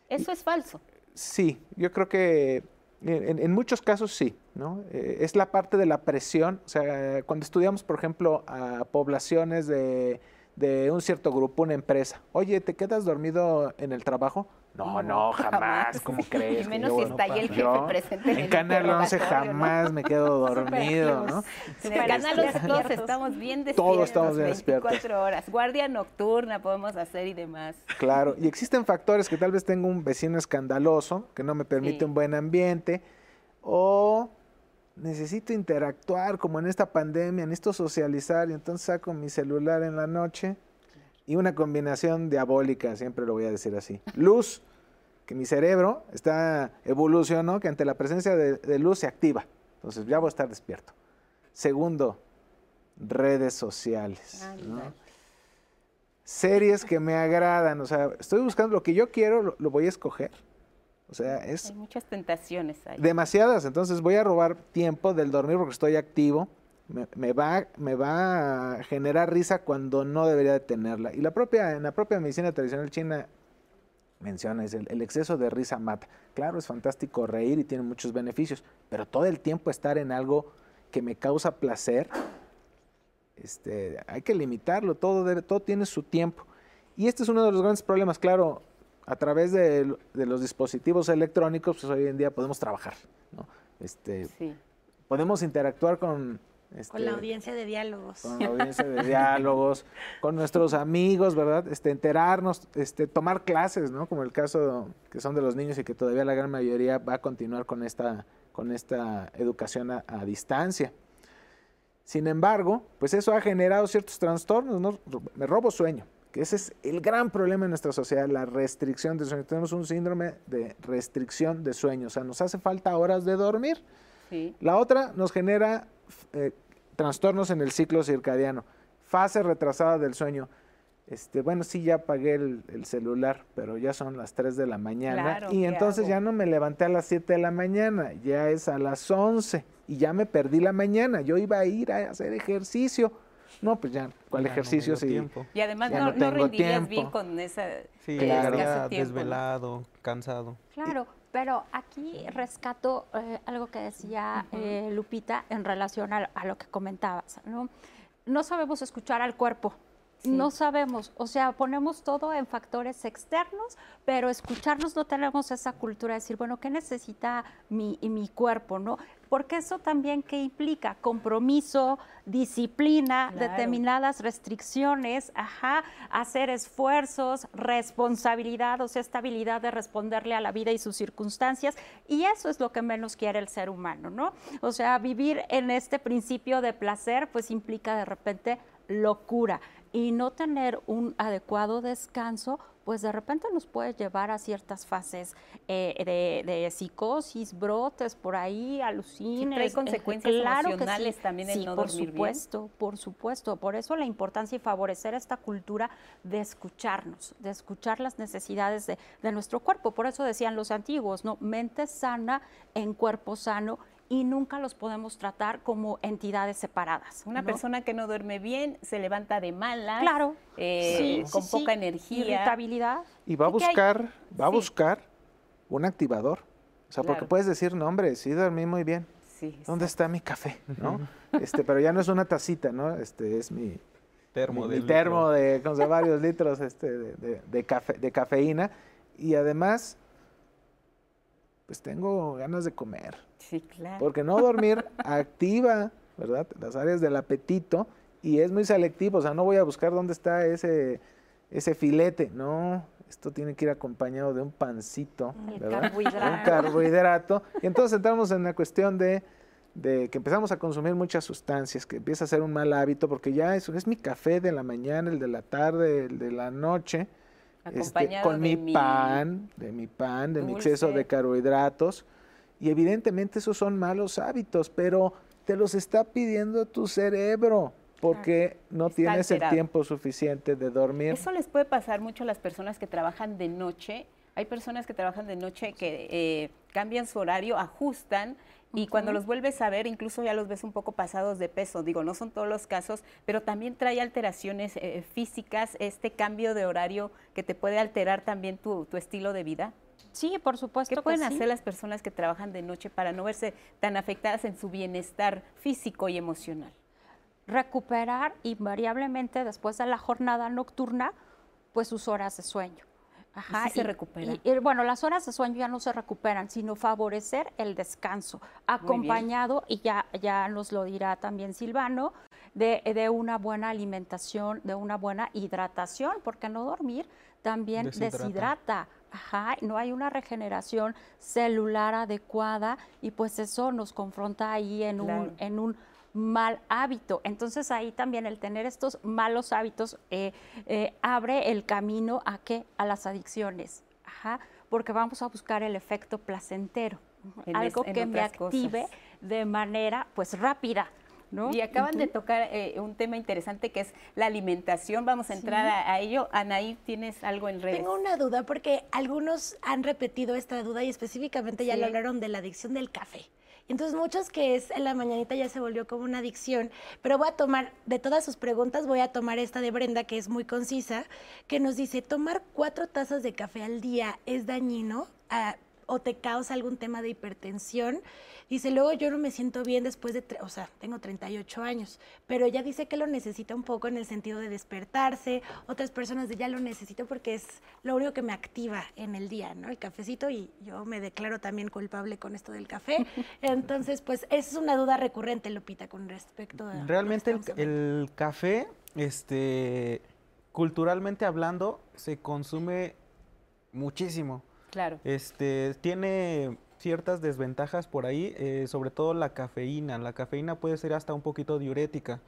Eso es falso. Sí, yo creo que en, muchos casos sí, ¿no? Eh, es la parte de la presión, o sea, cuando estudiamos, por ejemplo, a poblaciones de, de un cierto grupo, una empresa, oye, ¿te quedas dormido en el trabajo? No, no, jamás, ¿cómo crees? Y menos si está ahí el jefe presente. En, en Canal 11 jamás me quedo dormido, ¿no? En el Canal 11 todos estamos bien despiertos. Todos estamos bien despiertos. 24 horas. Guardia nocturna podemos hacer y demás. Claro, y existen factores que tal vez tengo un vecino escandaloso que no me permite un buen ambiente o necesito interactuar como en esta pandemia, necesito socializar y entonces saco mi celular en la noche y una combinación diabólica, siempre lo voy a decir así. Luz, que mi cerebro está evolucionó, que ante la presencia de, luz se activa. Entonces ya voy a estar despierto. Segundo, redes sociales. Series que me agradan, o sea, estoy buscando lo que yo quiero, lo, voy a escoger. O sea, es... Hay muchas tentaciones ahí. Demasiadas, entonces voy a robar tiempo del dormir porque estoy activo me, va, me va a generar risa cuando no debería de tenerla. Y la propia, en la propia medicina tradicional china menciona, es el, exceso de risa mata. Claro, es fantástico reír y tiene muchos beneficios, pero todo el tiempo estar en algo que me causa placer, este, hay que limitarlo, todo, debe, todo tiene su tiempo. Y este es uno de los grandes problemas, claro, a través de, los dispositivos electrónicos, pues hoy en día podemos trabajar, ¿no? Este, Podemos interactuar con, con la este, audiencia de diálogos. Con la audiencia de diálogos, con nuestros amigos, ¿verdad? Este, enterarnos, este, tomar clases, ¿no? Como el caso que son de los niños y que todavía la gran mayoría va a continuar con esta, con esta educación a, distancia. Sin embargo, pues eso ha generado ciertos trastornos, ¿no? Me robo sueño, que ese es el gran problema en nuestra sociedad, la restricción de sueño. Tenemos un síndrome de restricción de sueño, o sea, nos hace falta horas de dormir. Sí. La otra nos genera eh, trastornos en el ciclo circadiano, fase retrasada del sueño. Este, bueno, sí, ya apagué el, celular, pero ya son las 3 de la mañana y entonces ya no me levanté a las 7 de la mañana, ya es a las 11 y ya me perdí la mañana. Yo iba a ir a hacer ejercicio. No, pues ya, ¿cuál ejercicio? sí, y además no, no, rendirías bien con esa... Sí, claro. desvelado, cansado. Claro, pero aquí rescato eh, algo que decía eh, Lupita en relación a, lo que comentabas. ¿no? no sabemos escuchar al cuerpo. No sabemos, o sea, ponemos todo en factores externos, pero escucharnos no tenemos esa cultura de decir, bueno, ¿qué necesita mi, mi cuerpo? ¿no? porque eso también que implica compromiso, disciplina, determinadas restricciones, ajá, hacer esfuerzos, responsabilidad, o sea, estabilidad de responderle a la vida y sus circunstancias, y eso es lo que menos quiere el ser humano, ¿no? O sea, vivir en este principio de placer, pues implica de repente locura y no tener un adecuado descanso pues de repente nos puede llevar a ciertas fases eh, de, psicosis, brotes por ahí, alucines. hay consecuencias emocionales también el no por supuesto, por supuesto. Por eso la importancia y favorecer esta cultura de escucharnos, de escuchar las necesidades de, de nuestro cuerpo. Por eso decían los antiguos, ¿no? Mente sana en cuerpo sano y nunca los podemos tratar como entidades separadas. Una persona que no duerme bien se levanta de mala, claro, eh, con poca energía, irritabilidad. Y va a buscar, va a buscar un activador. O sea, porque puedes decir, no, hombre, sí dormí muy bien. ¿Dónde está mi café? ¿No? este, pero ya no es una tacita, ¿no? Este es mi termo, mi, termo de, con varios litros este, de, de, cafe, de cafeína. Y además, pues tengo ganas de comer. Sí, claro. Porque no dormir activa, ¿verdad? Las áreas del apetito y es muy selectivo, o sea, no voy a buscar dónde está ese, ese filete, no, esto tiene que ir acompañado de un pancito, ¿verdad? Carbohidrato. Un carbohidrato. Y entonces entramos en la cuestión de, de, que empezamos a consumir muchas sustancias, que empieza a ser un mal hábito, porque ya eso es mi café de la mañana, el de la tarde, el de la noche, este, con mi, pan, de mi pan, de mi exceso de carbohidratos. Y evidentemente esos son malos hábitos, pero te los está pidiendo tu cerebro porque no tienes el tiempo suficiente de dormir. Eso les puede pasar mucho a las personas que trabajan de noche. Hay personas que trabajan de noche que eh, cambian su horario, ajustan y cuando los vuelves a ver, incluso ya los ves un poco pasados de peso. Digo, no son todos los casos, pero también trae alteraciones eh, físicas, este cambio de horario que te puede alterar también tu, estilo de vida. Sí, por supuesto. ¿Qué pueden hacer las personas que trabajan de noche para no verse tan afectadas en su bienestar físico y emocional? Recuperar invariablemente después de la jornada nocturna, pues sus horas de sueño. Ajá, se recupera. Y, bueno, las horas de sueño ya no se recuperan, sino favorecer el descanso, acompañado, y ya, ya nos lo dirá también Silvano, de, de, una buena alimentación, de una buena hidratación, porque no dormir también deshidrata. Ajá, no hay una regeneración celular adecuada y pues eso nos confronta ahí en un, en un mal hábito. Entonces ahí también el tener estos malos hábitos eh, eh, abre el camino a qué? A las adicciones. Ajá, porque vamos a buscar el efecto placentero, algo que me active de manera pues rápida. ¿No? Y acaban de tocar eh, un tema interesante que es la alimentación. Vamos a entrar a, ello. Anaí, ¿tienes algo en redes? Tengo una duda porque algunos han repetido esta duda y específicamente ya lo hablaron de la adicción del café. Entonces muchos que es en la mañanita ya se volvió como una adicción, pero voy a tomar, de todas sus preguntas, voy a tomar esta de Brenda, que es muy concisa, que nos dice, ¿tomar cuatro tazas de café al día es dañino? Ah, ¿O te causa algún tema de hipertensión? Dice, luego yo no me siento bien después de, o sea, tengo 38 años, pero ella dice que lo necesita un poco en el sentido de despertarse, otras personas de ya lo necesito porque es lo único que me activa en el día, ¿no? El cafecito y yo me declaro también culpable con esto del café. Entonces, pues esa es una duda recurrente, Lupita, con respecto a... Realmente el, el café, este, culturalmente hablando, se consume muchísimo. Claro. Este, tiene ciertas desventajas por ahí, eh, sobre todo la cafeína. La cafeína puede ser hasta un poquito diurética.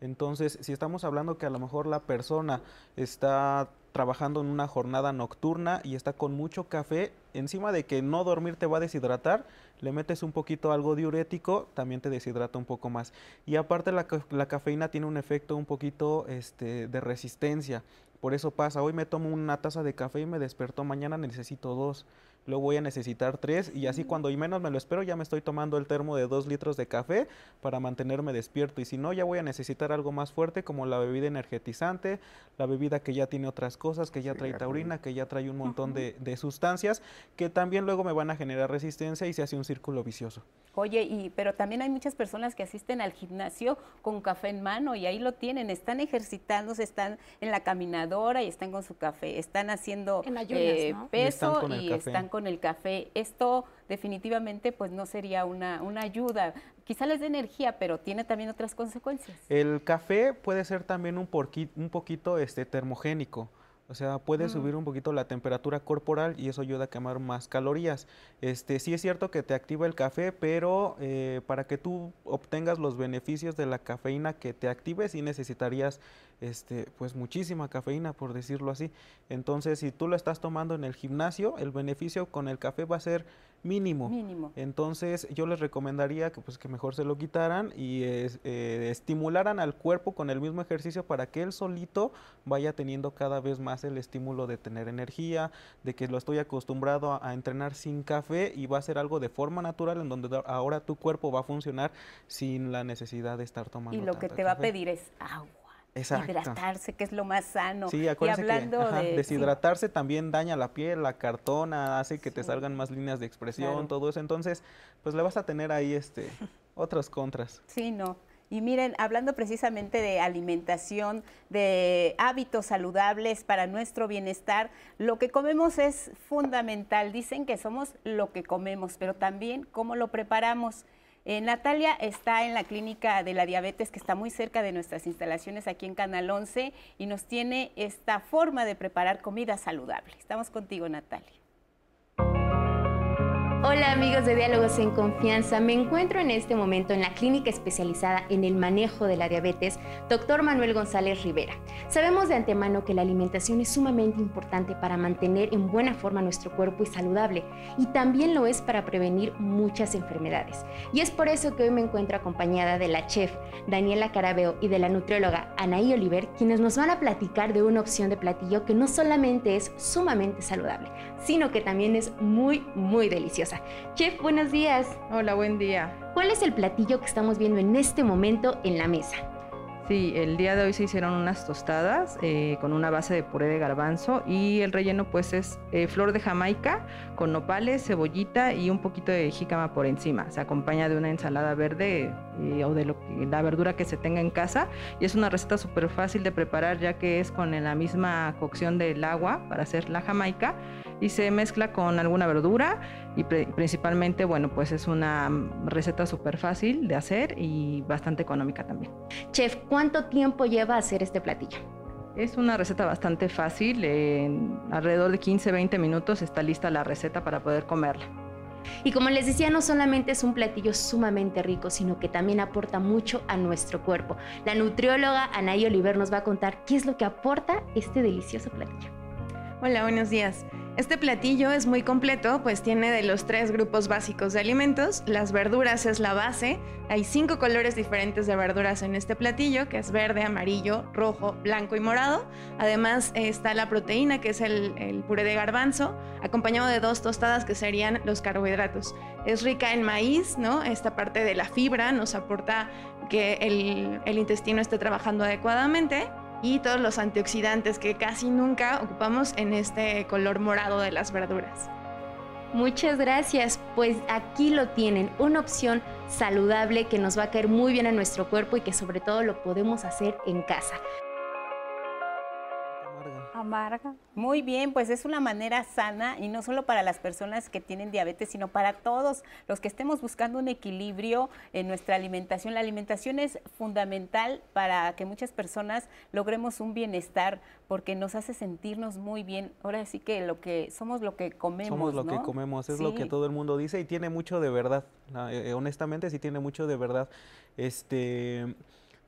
Entonces, si estamos hablando que a lo mejor la persona está trabajando en una jornada nocturna y está con mucho café, encima de que no dormir te va a deshidratar, le metes un poquito algo diurético, también te deshidrata un poco más. Y aparte la, cafeína tiene un efecto un poquito este, de resistencia. Por eso pasa, hoy me tomo una taza de café y me despertó, mañana necesito dos luego voy a necesitar tres y así cuando y menos me lo espero ya me estoy tomando el termo de dos litros de café para mantenerme despierto. Y si no ya voy a necesitar algo más fuerte como la bebida energetizante, la bebida que ya tiene otras cosas, que ya trae taurina, que ya trae un montón de, de, sustancias que también luego me van a generar resistencia y se hace un círculo vicioso. Oye, y, pero también hay muchas personas que asisten al gimnasio con café en mano y ahí lo tienen, están ejercitándose, están en la caminadora y están con su café, están haciendo eh, peso y, están con el café. Esto definitivamente pues no sería una, una ayuda. Quizá les dé energía, pero tiene también otras consecuencias. El café puede ser también un, un poquito este, termogénico. O sea, puede mm. subir un poquito la temperatura corporal y eso ayuda a quemar más calorías. Este, sí es cierto que te activa el café, pero eh, para que tú obtengas los beneficios de la cafeína que te active, sí necesitarías este, pues muchísima cafeína, por decirlo así. Entonces, si tú lo estás tomando en el gimnasio, el beneficio con el café va a ser mínimo. Mínimo. Entonces, yo les recomendaría que, pues, que mejor se lo quitaran y eh, estimularan al cuerpo con el mismo ejercicio para que él solito vaya teniendo cada vez más el estímulo de tener energía, de que lo estoy acostumbrado a, a entrenar sin café y va a ser algo de forma natural en donde ahora tu cuerpo va a funcionar sin la necesidad de estar tomando. Y lo que te va a pedir es agua. Exacto. Hidratarse, que es lo más sano. Sí, y hablando de deshidratarse también daña la piel, la cartona, hace que te salgan más líneas de expresión, todo eso. Entonces, pues le vas a tener ahí este otras contras. Sí, no. Y miren, hablando precisamente de alimentación, de hábitos saludables para nuestro bienestar, lo que comemos es fundamental. Dicen que somos lo que comemos, pero también cómo lo preparamos. Eh, Natalia está en la clínica de la diabetes que está muy cerca de nuestras instalaciones aquí en Canal 11 y nos tiene esta forma de preparar comida saludable. Estamos contigo, Natalia. Hola amigos de Diálogos en Confianza, me encuentro en este momento en la clínica especializada en el manejo de la diabetes, Dr. Manuel González Rivera. Sabemos de antemano que la alimentación es sumamente importante para mantener en buena forma nuestro cuerpo y saludable, y también lo es para prevenir muchas enfermedades. Y es por eso que hoy me encuentro acompañada de la chef Daniela Carabeo y de la nutrióloga Anaí Oliver, quienes nos van a platicar de una opción de platillo que no solamente es sumamente saludable, sino que también es muy, muy deliciosa. Chef, buenos días. Hola, buen día. ¿Cuál es el platillo que estamos viendo en este momento en la mesa? Sí, el día de hoy se hicieron unas tostadas eh, con una base de puré de garbanzo y el relleno pues es eh, flor de jamaica con nopales, cebollita y un poquito de jícama por encima. Se acompaña de una ensalada verde eh, o de lo la verdura que se tenga en casa y es una receta súper fácil de preparar ya que es con la misma cocción del agua para hacer la jamaica y se mezcla con alguna verdura y principalmente, bueno, pues es una receta súper fácil de hacer y bastante económica también. Chef, ¿cuánto tiempo lleva hacer este platillo? Es una receta bastante fácil, en alrededor de 15-20 minutos está lista la receta para poder comerla. Y como les decía, no solamente es un platillo sumamente rico, sino que también aporta mucho a nuestro cuerpo. La nutrióloga Anaí Oliver nos va a contar qué es lo que aporta este delicioso platillo. Hola, buenos días. Este platillo es muy completo, pues tiene de los tres grupos básicos de alimentos. Las verduras es la base. Hay cinco colores diferentes de verduras en este platillo, que es verde, amarillo, rojo, blanco y morado. Además está la proteína, que es el, puré de garbanzo, acompañado de dos tostadas que serían los carbohidratos. Es rica en maíz, ¿no? Esta parte de la fibra nos aporta que el, el intestino esté trabajando adecuadamente y todos los antioxidantes que casi nunca ocupamos en este color morado de las verduras. Muchas gracias, pues aquí lo tienen, una opción saludable que nos va a caer muy bien a nuestro cuerpo y que sobre todo lo podemos hacer en casa amarga. Muy bien, pues es una manera sana y no solo para las personas que tienen diabetes, sino para todos los que estemos buscando un equilibrio en nuestra alimentación. La alimentación es fundamental para que muchas personas logremos un bienestar porque nos hace sentirnos muy bien. Ahora sí que lo que somos lo que comemos. Somos lo que comemos, es lo que todo el mundo dice y tiene mucho de verdad. Eh, honestamente sí tiene mucho de verdad. Este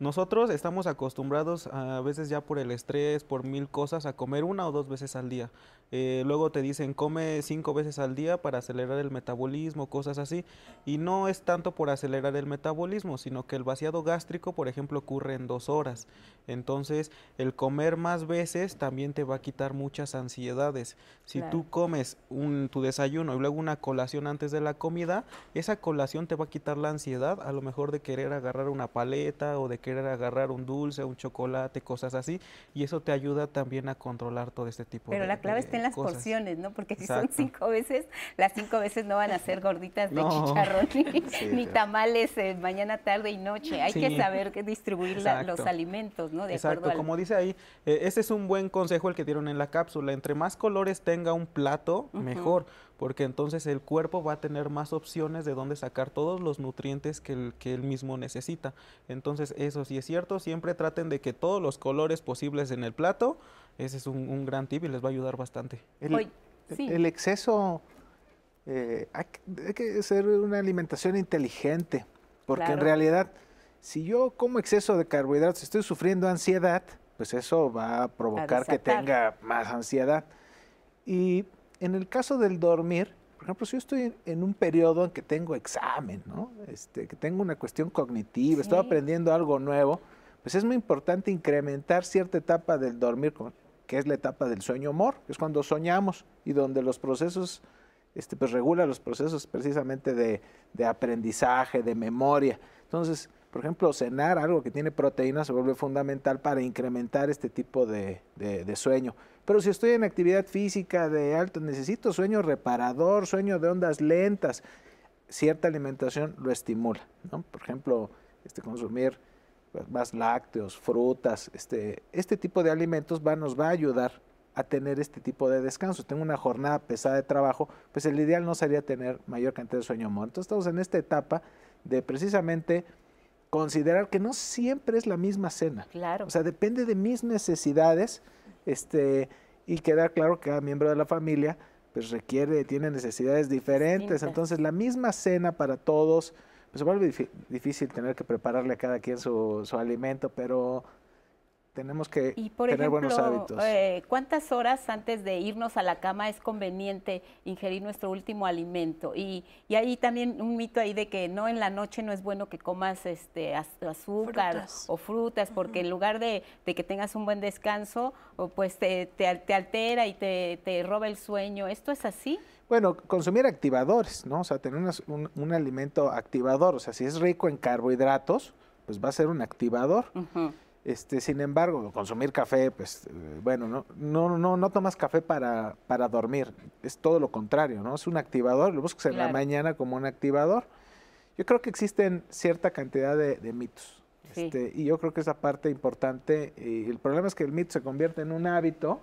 nosotros estamos acostumbrados a veces ya por el estrés, por mil cosas, a comer una o dos veces al día. Eh, luego te dicen come cinco veces al día para acelerar el metabolismo, cosas así. Y no es tanto por acelerar el metabolismo, sino que el vaciado gástrico, por ejemplo, ocurre en dos horas. Entonces, el comer más veces también te va a quitar muchas ansiedades. Si tú comes un, tu desayuno y luego una colación antes de la comida, esa colación te va a quitar la ansiedad, a lo mejor de querer agarrar una paleta o de querer agarrar un dulce, un chocolate, cosas así. Y eso te ayuda también a controlar todo este tipo de Pero la clave está las porciones, ¿no? Porque si son cinco veces, las cinco veces no van a ser gorditas de chicharrón ni, tamales eh, mañana, tarde y noche. Hay que saber distribuir los alimentos, ¿no? Exacto, como dice ahí, eh, ese es un buen consejo el que dieron en la cápsula. Entre más colores tenga un plato, mejor, porque entonces el cuerpo va a tener más opciones de dónde sacar todos los nutrientes que, el, que él mismo necesita. Entonces, eso sí es cierto, siempre traten de que todos los colores posibles en el plato, ese es un, gran tip y les va a ayudar bastante. El, exceso, eh, hay, que hacer una alimentación inteligente, porque en realidad si yo como exceso de carbohidratos, estoy sufriendo ansiedad, pues eso va a provocar que tenga más ansiedad. Y en el caso del dormir, por ejemplo, si yo estoy en, un periodo en que tengo examen, ¿no? Este, que tengo una cuestión cognitiva, estoy aprendiendo algo nuevo, pues es muy importante incrementar cierta etapa del dormir, como- que es la etapa del sueño humor, que es cuando soñamos y donde los procesos, este, pues regula los procesos precisamente de, de aprendizaje, de memoria. Entonces, por ejemplo, cenar algo que tiene proteína se vuelve fundamental para incrementar este tipo de, de- de sueño. Pero si estoy en actividad física de alto, necesito sueño reparador, sueño de ondas lentas. Cierta alimentación lo estimula, ¿no? Por ejemplo, este, consumir más lácteos, frutas, este, este tipo de alimentos va, nos va a ayudar a tener este tipo de descanso. Tengo una jornada pesada de trabajo, pues el ideal no sería tener mayor cantidad de sueño humor. Entonces estamos en esta etapa de precisamente considerar que no siempre es la misma cena. Claro. O sea, depende de mis necesidades, este, y queda claro que cada miembro de la familia pues requiere, tiene necesidades diferentes. Entonces, la misma cena para todos, pues se vuelve difí- difícil tener que prepararle a cada quien su, su alimento, pero tenemos que Y por tener buenos hábitos. eh, ¿cuántas horas antes de irnos a la cama es conveniente ingerir nuestro último alimento? Y, y hay también un mito ahí de que no en la noche no es bueno que comas este az- azúcar Frutas. o frutas, porque en lugar de, de que tengas un buen descanso, o pues te, te al- te altera y te, te roba el sueño. ¿Esto es así? Bueno, consumir activadores, ¿no? O sea, tener unas- un, un alimento activador. O sea, si es rico en carbohidratos, pues va a ser un activador. Ujú. Este, sin embargo, consumir café, pues, eh, bueno, no, no, no, no tomas café para, para dormir. Es todo lo contrario, ¿no? Es un activador, lo buscas en la Claro. mañana como un activador. Yo creo que existen cierta cantidad de, de mitos. Sí. Este, y yo creo que esa parte importante, y el problema es que el mito se convierte en un hábito.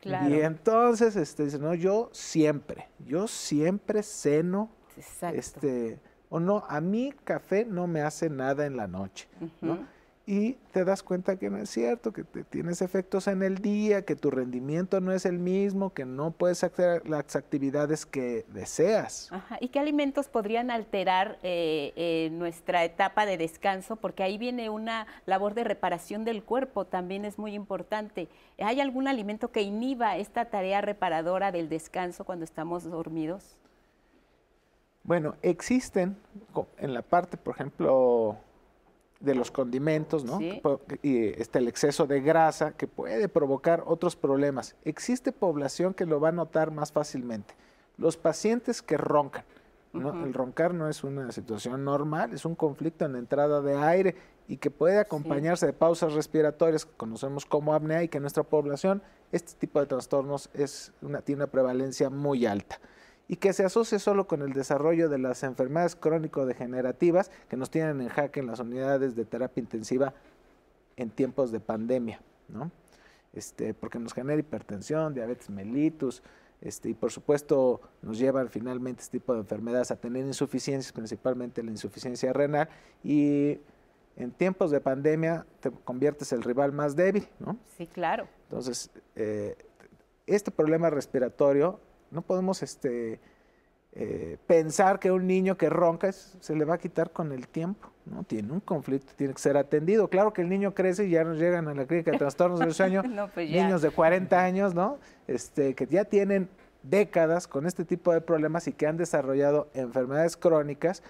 Claro. Y entonces, este, dice, no, yo siempre, yo siempre ceno, Exacto. este, o no, a mí café no me hace nada en la noche, ¿no? Y te das cuenta que no es cierto, que te- tienes efectos en el día, que tu rendimiento no es el mismo, que no puedes hacer las actividades que deseas. Ajá, ¿Y qué alimentos podrían alterar eh, eh, nuestra etapa de descanso? Porque ahí viene una labor de reparación del cuerpo, también es muy importante. ¿Hay algún alimento que inhiba esta tarea reparadora del descanso cuando estamos dormidos? Bueno, existen en la parte, por ejemplo, de los condimentos, ¿no? Sí. Y este, el exceso de grasa que puede provocar otros problemas. Existe población que lo va a notar más fácilmente. Los pacientes que roncan. El roncar no es una situación normal, es un conflicto en la entrada de aire y que puede acompañarse de pausas respiratorias que conocemos como apnea y que en nuestra población este tipo de trastornos es una, tiene una prevalencia muy alta y que se asocia solo con el desarrollo de las enfermedades crónico-degenerativas que nos tienen en jaque en las unidades de terapia intensiva en tiempos de pandemia, ¿no? Este, porque nos genera hipertensión, diabetes mellitus, este, y por supuesto nos llevan finalmente este tipo de enfermedades a tener insuficiencias, principalmente la insuficiencia renal, y en tiempos de pandemia te conviertes el rival más débil, ¿no? Sí, claro. Entonces, eh, este problema respiratorio, no podemos este, eh, pensar que un niño que ronca es- se le va a quitar con el tiempo, ¿no? Tiene un conflicto, tiene que ser atendido. Claro que el niño crece y ya nos llegan a la clínica de trastornos del sueño, No, pues niños de 40 años, ¿no? Este, que ya tienen décadas con este tipo de problemas y que han desarrollado enfermedades crónicas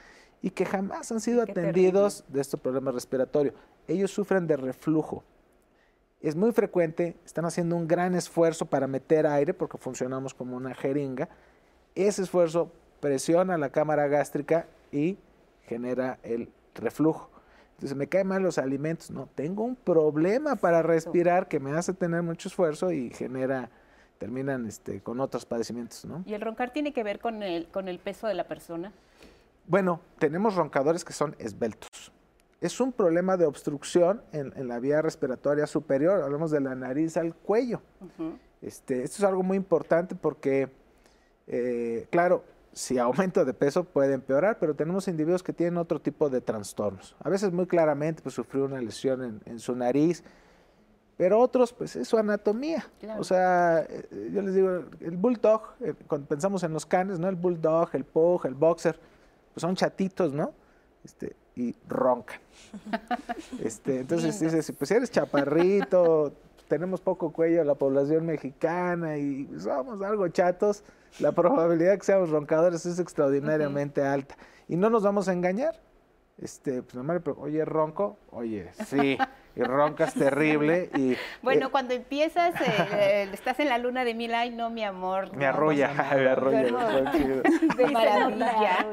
y que jamás han sido Qué atendidos de este problema respiratorio. Ellos sufren de reflujo. Es muy frecuente, están haciendo un gran esfuerzo para meter aire porque funcionamos como una jeringa. Ese esfuerzo presiona la cámara gástrica y genera el reflujo. Entonces me caen mal los alimentos. No, tengo un problema para respirar que me hace tener mucho esfuerzo y genera, terminan este, con otros padecimientos, ¿no? ¿Y el roncar tiene que ver con el, con el peso de la persona? Bueno, tenemos roncadores que son esbeltos. Es un problema de obstrucción en, en la vía respiratoria superior, hablamos de la nariz al cuello. Este, esto es algo muy importante porque, eh, claro, si aumento de peso puede empeorar, pero tenemos individuos que tienen otro tipo de trastornos. A veces muy claramente pues, sufrió una lesión en, en su nariz, pero otros pues es su anatomía. Claro. O sea, eh, yo les digo, el bulldog, eh, cuando pensamos en los canes, ¿no? El bulldog, el pug, el boxer, pues son chatitos, ¿no? Este, y roncan. Este, entonces dices, pues si eres chaparrito, tenemos poco cuello la población mexicana y somos algo chatos, la probabilidad de que seamos roncadores es extraordinariamente alta. Y no nos vamos a engañar. Este, pues pero oye, ronco, oye, sí. y roncas terrible. Y, bueno, eh, cuando empiezas, eh, eh, estás en la luna de mil, ay, no, mi amor. Me arrulla, me arrulla. De maravilla.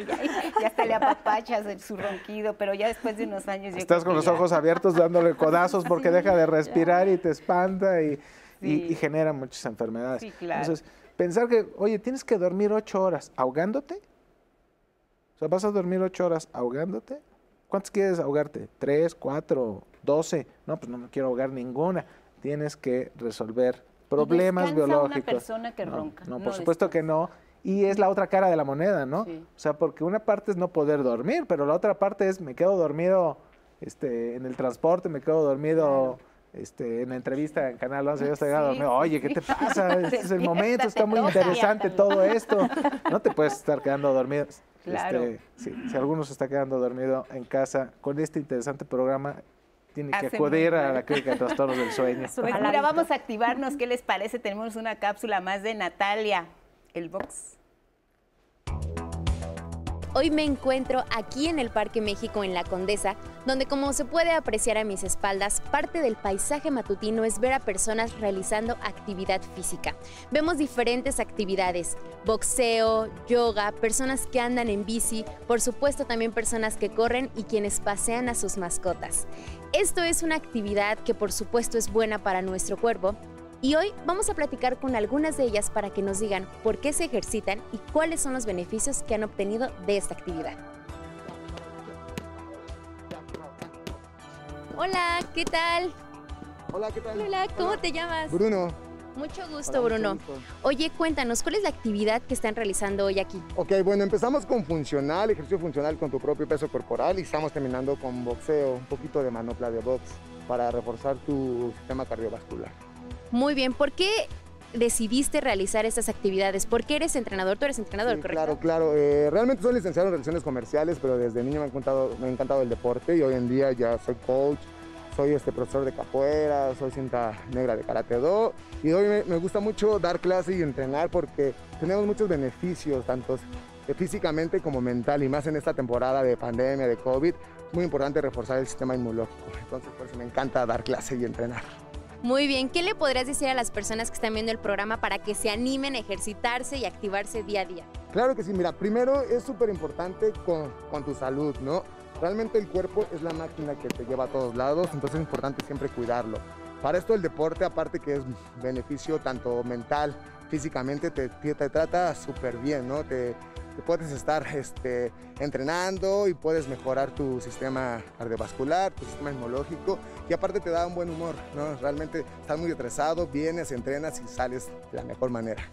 ya hasta le apapachas su ronquido, pero ya después de unos años... Estás con los ojos abiertos dándole codazos porque deja de respirar y te espanta y, y, genera muchas enfermedades. Sí, claro. Entonces, pensar que, oye, tienes que dormir ocho horas ahogándote. O sea, vas a dormir ocho horas ahogándote. ¿Cuántos quieres ahogarte? ¿Tres, cuatro, 12, no, pues no me quiero ahogar ninguna. Tienes que resolver problemas biológicos. una persona que ronca. No, por supuesto que no. Y es la otra cara de la moneda, ¿no? O sea, porque una parte es no poder dormir, pero la otra parte es me quedo dormido este, en el transporte, me quedo dormido este, en la entrevista en Canal 11, yo estoy dormido. Oye, ¿qué te pasa? Este es el momento, está muy interesante todo esto. No te puedes estar quedando dormido. Claro. Este, si alguno se está quedando dormido en casa con este interesante programa, tiene que acudir a la clínica de trastornos del sueño. Pues mira, vamos a activarnos. ¿Qué les parece? Tenemos una cápsula más de Natalia, el box. Hoy me encuentro aquí en el Parque México en La Condesa, donde como se puede apreciar a mis espaldas, parte del paisaje matutino es ver a personas realizando actividad física. Vemos diferentes actividades, boxeo, yoga, personas que andan en bici, por supuesto también personas que corren y quienes pasean a sus mascotas. Esto es una actividad que por supuesto es buena para nuestro cuerpo, y hoy vamos a platicar con algunas de ellas para que nos digan por qué se ejercitan y cuáles son los beneficios que han obtenido de esta actividad. Hola, ¿qué tal? Hola, ¿qué tal? Hola, ¿cómo te llamas? Bruno. Mucho gusto, Bruno. Oye, cuéntanos, ¿cuál es la actividad que están realizando hoy aquí? Ok, bueno, empezamos con funcional, ejercicio funcional con tu propio peso corporal y estamos terminando con boxeo, un poquito de manopla de box para reforzar tu sistema cardiovascular. Muy bien, ¿por qué decidiste realizar estas actividades? ¿Por qué eres entrenador? Tú eres entrenador, ¿correcto? Claro, claro. Eh, realmente soy licenciado en Relaciones Comerciales, pero desde niño me ha, encantado, me ha encantado el deporte y hoy en día ya soy coach, soy este profesor de capoeira, soy cinta negra de karate do y hoy me, me gusta mucho dar clase y entrenar porque tenemos muchos beneficios, tanto físicamente como mental y más en esta temporada de pandemia, de COVID, muy importante reforzar el sistema inmunológico. Entonces, por eso me encanta dar clase y entrenar. Muy bien, ¿qué le podrías decir a las personas que están viendo el programa para que se animen a ejercitarse y activarse día a día? Claro que sí, mira, primero es súper importante con, con tu salud, ¿no? Realmente el cuerpo es la máquina que te lleva a todos lados, entonces es importante siempre cuidarlo. Para esto el deporte, aparte que es beneficio tanto mental, físicamente, te, te, trata súper bien, ¿no? Te, puedes estar este, entrenando y puedes mejorar tu sistema cardiovascular, tu sistema inmunológico y aparte te da un buen humor, ¿no? Realmente estás muy estresado, vienes, entrenas y sales de la mejor manera.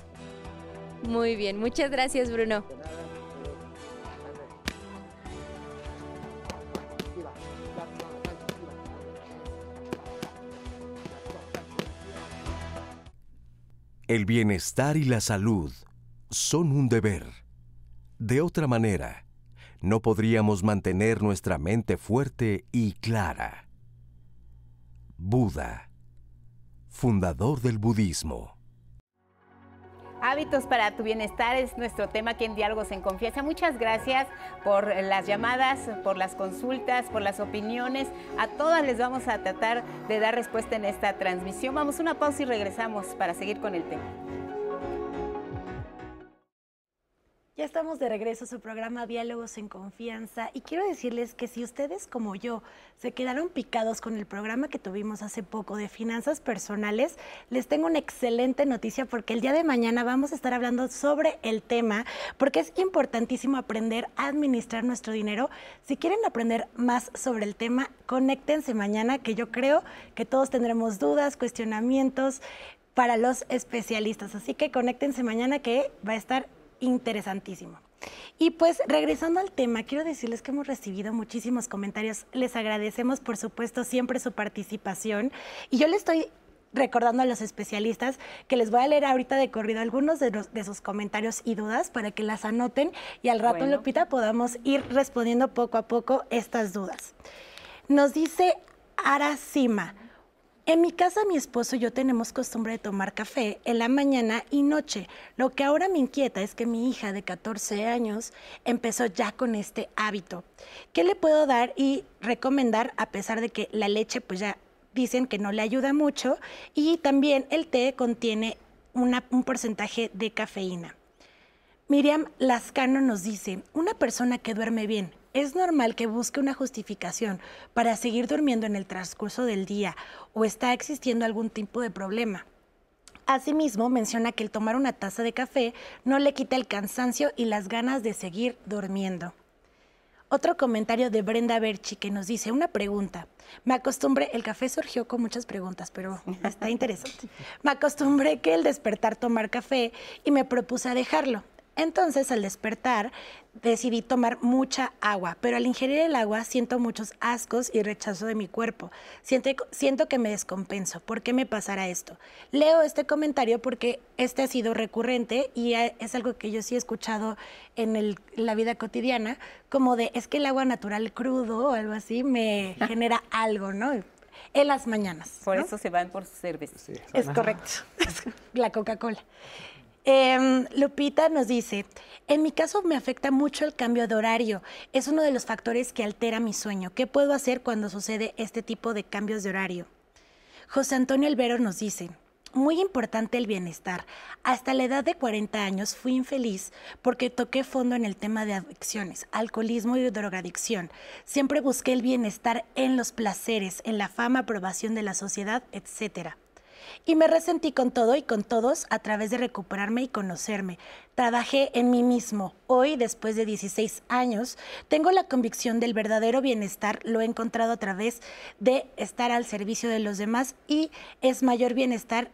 Muy bien, muchas gracias Bruno. El bienestar y la salud son un deber. De otra manera, no podríamos mantener nuestra mente fuerte y clara. Buda, fundador del budismo. Hábitos para tu bienestar es nuestro tema aquí en Diálogos en Confianza. Muchas gracias por las llamadas, por las consultas, por las opiniones. A todas les vamos a tratar de dar respuesta en esta transmisión. Vamos a una pausa y regresamos para seguir con el tema. Ya estamos de regreso a su programa Diálogos en Confianza y quiero decirles que si ustedes como yo se quedaron picados con el programa que tuvimos hace poco de finanzas personales, les tengo una excelente noticia porque el día de mañana vamos a estar hablando sobre el tema porque es importantísimo aprender a administrar nuestro dinero. Si quieren aprender más sobre el tema, conéctense mañana que yo creo que todos tendremos dudas, cuestionamientos para los especialistas. Así que conéctense mañana que va a estar interesantísimo. Y pues regresando al tema, quiero decirles que hemos recibido muchísimos comentarios. Les agradecemos, por supuesto, siempre su participación. Y yo le estoy recordando a los especialistas que les voy a leer ahorita de corrido algunos de, los, de sus comentarios y dudas para que las anoten y al rato, Bueno. Lupita, podamos ir respondiendo poco a poco estas dudas. Nos dice Aracima. En mi casa mi esposo y yo tenemos costumbre de tomar café en la mañana y noche. Lo que ahora me inquieta es que mi hija de 14 años empezó ya con este hábito. ¿Qué le puedo dar y recomendar a pesar de que la leche pues ya dicen que no le ayuda mucho y también el té contiene un porcentaje de cafeína? Miriam Lascano nos dice, una persona que duerme bien, es normal que busque una justificación para seguir durmiendo en el transcurso del día o está existiendo algún tipo de problema. Asimismo, menciona que el tomar una taza de café no le quita el cansancio y las ganas de seguir durmiendo. Otro comentario de Brenda Berchi que nos dice una pregunta. Me acostumbré, el café surgió con muchas preguntas, pero está interesante. Me acostumbré que el despertar tomar café y me propuse a dejarlo. Entonces, al despertar, decidí tomar mucha agua, pero al ingerir el agua siento muchos ascos y rechazo de mi cuerpo. Siento, siento que me descompenso. ¿Por qué me pasará esto? Leo este comentario porque este ha sido recurrente y es algo que yo sí he escuchado en el- la vida cotidiana, como de, es que el agua natural crudo o algo así me genera algo, ¿no? En las mañanas. Por ¿no? eso se van por su cerveza. Es correcto. La Coca-Cola. Em, Lupita nos dice, en mi caso me afecta mucho el cambio de horario. Es uno de los factores que altera mi sueño. ¿Qué puedo hacer cuando sucede este tipo de cambios de horario? José Antonio Elvero nos dice, muy importante el bienestar. Hasta la edad de 40 años fui infeliz porque toqué fondo en el tema de adicciones, alcoholismo y drogadicción. Siempre busqué el bienestar en los placeres, en la fama, aprobación de la sociedad, etcétera. Y me resentí con todo y con todos a través de recuperarme y conocerme. Trabajé en mí mismo. Hoy, después de 16 años, tengo la convicción del verdadero bienestar. Lo he encontrado a través de estar al servicio de los demás y es mayor bienestar,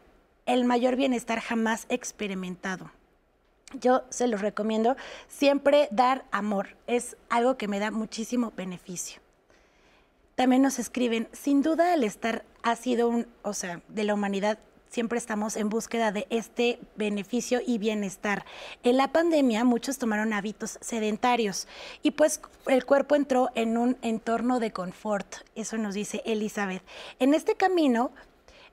el mayor bienestar jamás experimentado. Yo se los recomiendo siempre dar amor. Es algo que me da muchísimo beneficio. También nos escriben, sin duda el estar ha sido un, o sea, de la humanidad siempre estamos en búsqueda de este beneficio y bienestar. En la pandemia muchos tomaron hábitos sedentarios y pues el cuerpo entró en un entorno de confort, eso nos dice Elizabeth. En este camino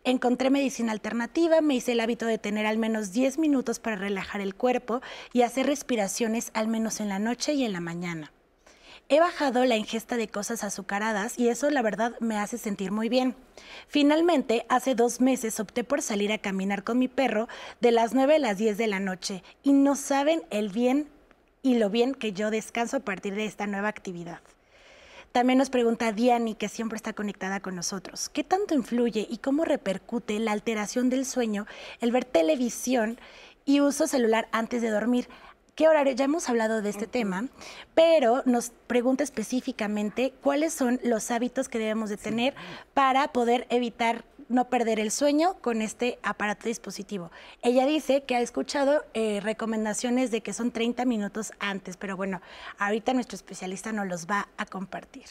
Encontré medicina alternativa, me hice el hábito de tener al menos 10 minutos para relajar el cuerpo y hacer respiraciones al menos en la noche y en la mañana. He bajado la ingesta de cosas azucaradas y eso la verdad me hace sentir muy bien. Finalmente, hace dos meses opté por salir a caminar con mi perro de las 9 a las 10 de la noche y no saben el bien y lo bien que yo descanso a partir de esta nueva actividad. También nos pregunta Diani, que siempre está conectada con nosotros, ¿qué tanto influye y cómo repercute la alteración del sueño el ver televisión y uso celular antes de dormir? ¿Qué horario? Ya hemos hablado de este tema, pero nos pregunta específicamente cuáles son los hábitos que debemos de tener para poder evitar no perder el sueño con este aparato dispositivo. Ella dice que ha escuchado eh, recomendaciones de que son 30 minutos antes, pero bueno, ahorita nuestro especialista nos los va a compartir.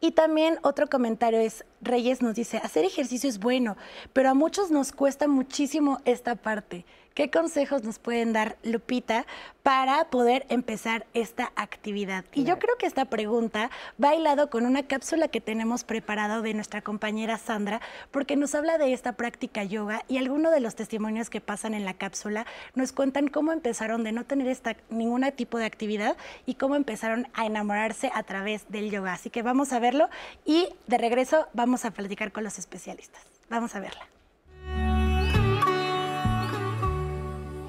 Y también otro comentario es, Reyes nos dice, hacer ejercicio es bueno, pero a muchos nos cuesta muchísimo esta parte. ¿Qué consejos nos pueden dar, Lupita, para poder empezar esta actividad? Y yo creo que esta pregunta va hilado con una cápsula que tenemos preparada de nuestra compañera Sandra, porque nos habla de esta práctica yoga y algunos de los testimonios que pasan en la cápsula nos cuentan cómo empezaron de no tener esta, ningún tipo de actividad y cómo empezaron a enamorarse a través del yoga. Así que vamos a verlo y de regreso vamos a platicar con los especialistas. Vamos a verla.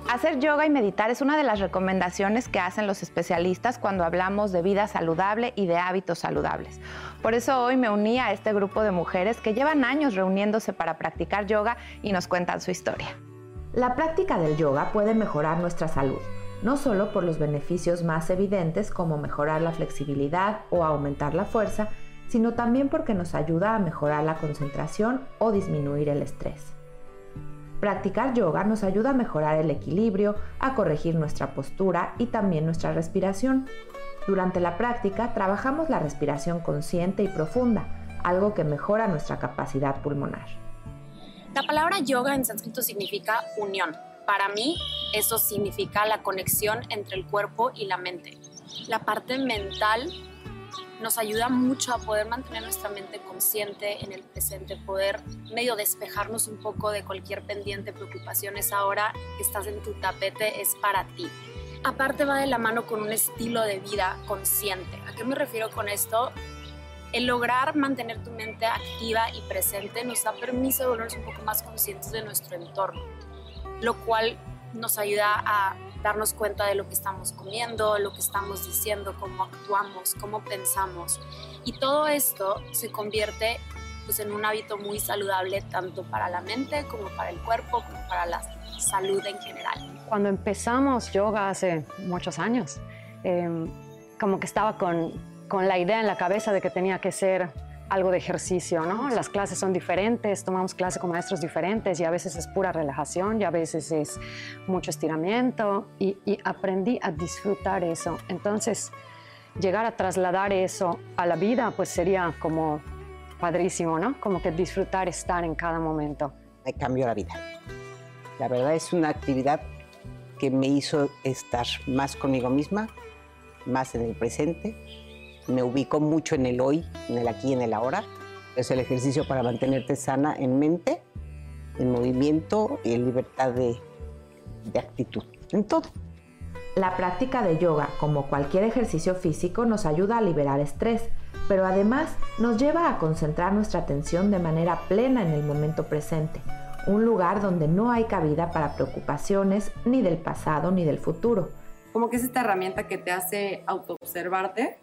Hacer yoga y meditar es una de las recomendaciones que hacen los especialistas cuando hablamos de vida saludable y de hábitos saludables. Por eso hoy me uní a este grupo de mujeres que llevan años reuniéndose para practicar yoga y nos cuentan su historia. La práctica del yoga puede mejorar nuestra salud, no solo por los beneficios más evidentes como mejorar la flexibilidad o aumentar la fuerza, sino también porque nos ayuda a mejorar la concentración o disminuir el estrés. Practicar yoga nos ayuda a mejorar el equilibrio, a corregir nuestra postura y también nuestra respiración. Durante la práctica trabajamos la respiración consciente y profunda, algo que mejora nuestra capacidad pulmonar. La palabra yoga en sánscrito significa unión. Para mí, eso significa la conexión entre el cuerpo y la mente. La parte mental nos ayuda mucho a poder mantener nuestra mente consciente en el presente, poder medio despejarnos un poco de cualquier pendiente, preocupaciones ahora que estás en tu tapete es para ti. Aparte va de la mano con un estilo de vida consciente. ¿A qué me refiero con esto? El lograr mantener tu mente activa y presente nos da permiso de volvernos un poco más conscientes de nuestro entorno, lo cual nos ayuda a darnos cuenta de lo que estamos comiendo, lo que estamos diciendo, cómo actuamos, cómo pensamos. Y todo esto se convierte pues, en un hábito muy saludable tanto para la mente como para el cuerpo, como para la salud en general. Cuando empezamos yoga hace muchos años, em, como que estaba con, con la idea en la cabeza de que tenía que ser algo de ejercicio, ¿no? Las clases son diferentes, tomamos clases con maestros diferentes y a veces es pura relajación y a veces es mucho estiramiento y, aprendí a disfrutar eso. Entonces, llegar a trasladar eso a la vida, pues sería como padrísimo, ¿no? Como que disfrutar estar en cada momento. Me cambió la vida. La verdad es una actividad que me hizo estar más conmigo misma, más en el presente me ubico mucho en el hoy, en el aquí y en el ahora. Es el ejercicio para mantenerte sana en mente, en movimiento y en libertad de, de actitud, en todo. La práctica de yoga, como cualquier ejercicio físico, nos ayuda a liberar estrés, pero además nos lleva a concentrar nuestra atención de manera plena en el momento presente, un lugar donde no hay cabida para preocupaciones ni del pasado ni del futuro. Como que es esta herramienta que te hace autoobservarte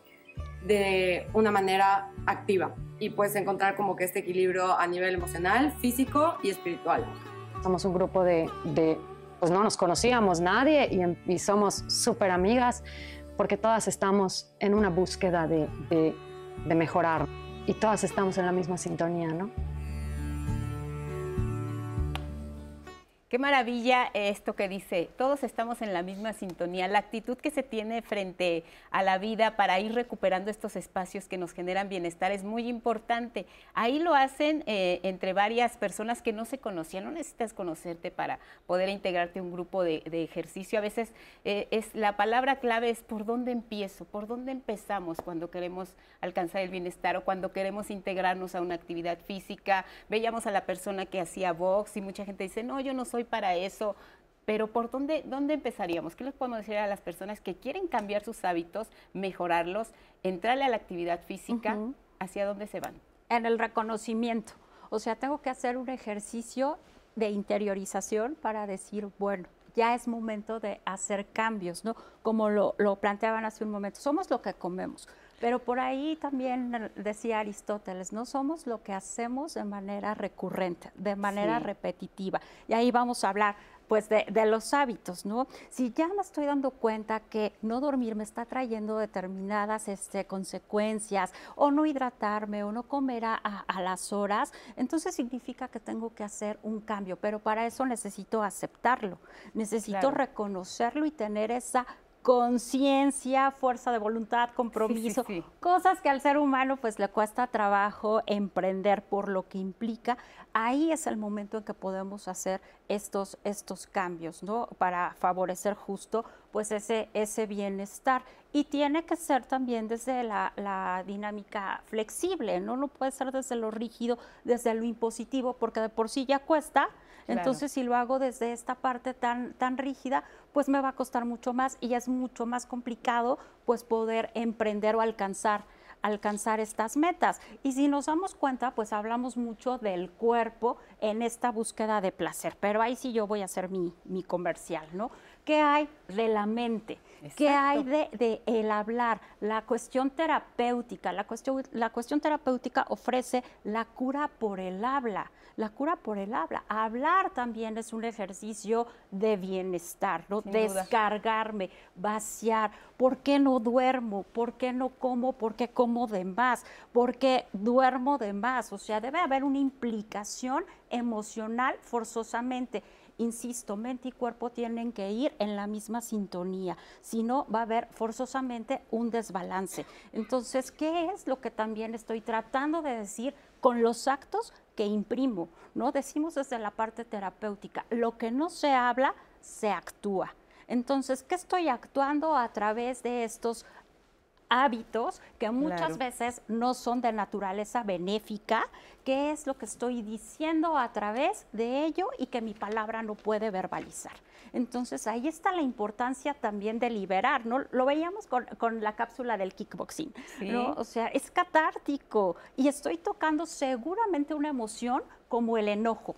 de una manera activa y puedes encontrar como que este equilibrio a nivel emocional, físico y espiritual. Somos un grupo de, pues no nos conocíamos nadie y, y somos súper amigas porque todas estamos en una búsqueda de, de mejorar y todas estamos en la misma sintonía, ¿no? Qué maravilla esto que dice, todos estamos en la misma sintonía, la actitud que se tiene frente a la vida para ir recuperando estos espacios que nos generan bienestar es muy importante. Ahí lo hacen eh, entre varias personas que no se conocían, no necesitas conocerte para poder integrarte a un grupo de, ejercicio. A veces eh, es la palabra clave es por dónde empiezo, por dónde empezamos cuando queremos alcanzar el bienestar o cuando queremos integrarnos a una actividad física. Veíamos a la persona que hacía box y mucha gente dice, no, yo no soy para eso, pero ¿por dónde, dónde empezaríamos? ¿Qué les podemos decir a las personas que quieren cambiar sus hábitos, mejorarlos, entrarle a la actividad física? ¿Hacia dónde se van? En el reconocimiento. O sea, tengo que hacer un ejercicio de interiorización para decir, bueno, ya es momento de hacer cambios, ¿no? Como lo, lo planteaban hace un momento, somos lo que comemos. Pero por ahí también decía Aristóteles, no somos lo que hacemos de manera recurrente, de manera repetitiva. Y ahí vamos a hablar pues de, los hábitos, ¿no? Si ya me estoy dando cuenta que no dormir me está trayendo determinadas este, consecuencias, o no hidratarme, o no comer a, las horas, entonces significa que tengo que hacer un cambio, pero para eso necesito aceptarlo, necesito reconocerlo y tener esa conciencia, fuerza de voluntad, compromiso, cosas que al ser humano pues le cuesta trabajo emprender por lo que implica. Ahí es el momento en que podemos hacer estos, estos cambios, ¿no? Para favorecer justo pues ese, ese bienestar. Y tiene que ser también desde la, la, dinámica flexible, ¿no? No puede ser desde lo rígido, desde lo impositivo, porque de por sí ya cuesta, entonces, si lo hago desde esta parte tan, tan rígida, pues me va a costar mucho más y es mucho más complicado pues poder emprender o alcanzar alcanzar estas metas. Y si nos damos cuenta, pues hablamos mucho del cuerpo en esta búsqueda de placer, pero ahí sí yo voy a hacer mi, mi comercial, ¿no? ¿Qué hay de la mente? ¿Qué hay de, el hablar? La cuestión terapéutica, la cuestión, la cuestión terapéutica ofrece la cura por el habla la cura por el habla. Hablar también es un ejercicio de bienestar, ¿no? Descargarme, vaciar. ¿Por qué no duermo? ¿Por qué no como? ¿Por qué como de más? ¿Por qué duermo de más? O sea, debe haber una implicación emocional forzosamente insisto, mente y cuerpo tienen que ir en la misma sintonía, si no va a haber forzosamente un desbalance. Entonces, ¿qué es lo que también estoy tratando de decir con los actos que imprimo, ¿no? Decimos desde la parte terapéutica, lo que no se habla, se actúa. Entonces, ¿qué estoy actuando a través de estos hábitos que muchas veces no son de naturaleza benéfica, qué es lo que estoy diciendo a través de ello y que mi palabra no puede verbalizar. Entonces ahí está la importancia también de liberar, ¿no? Lo veíamos con, la cápsula del kickboxing, ¿no? O sea, es catártico y estoy tocando seguramente una emoción como el enojo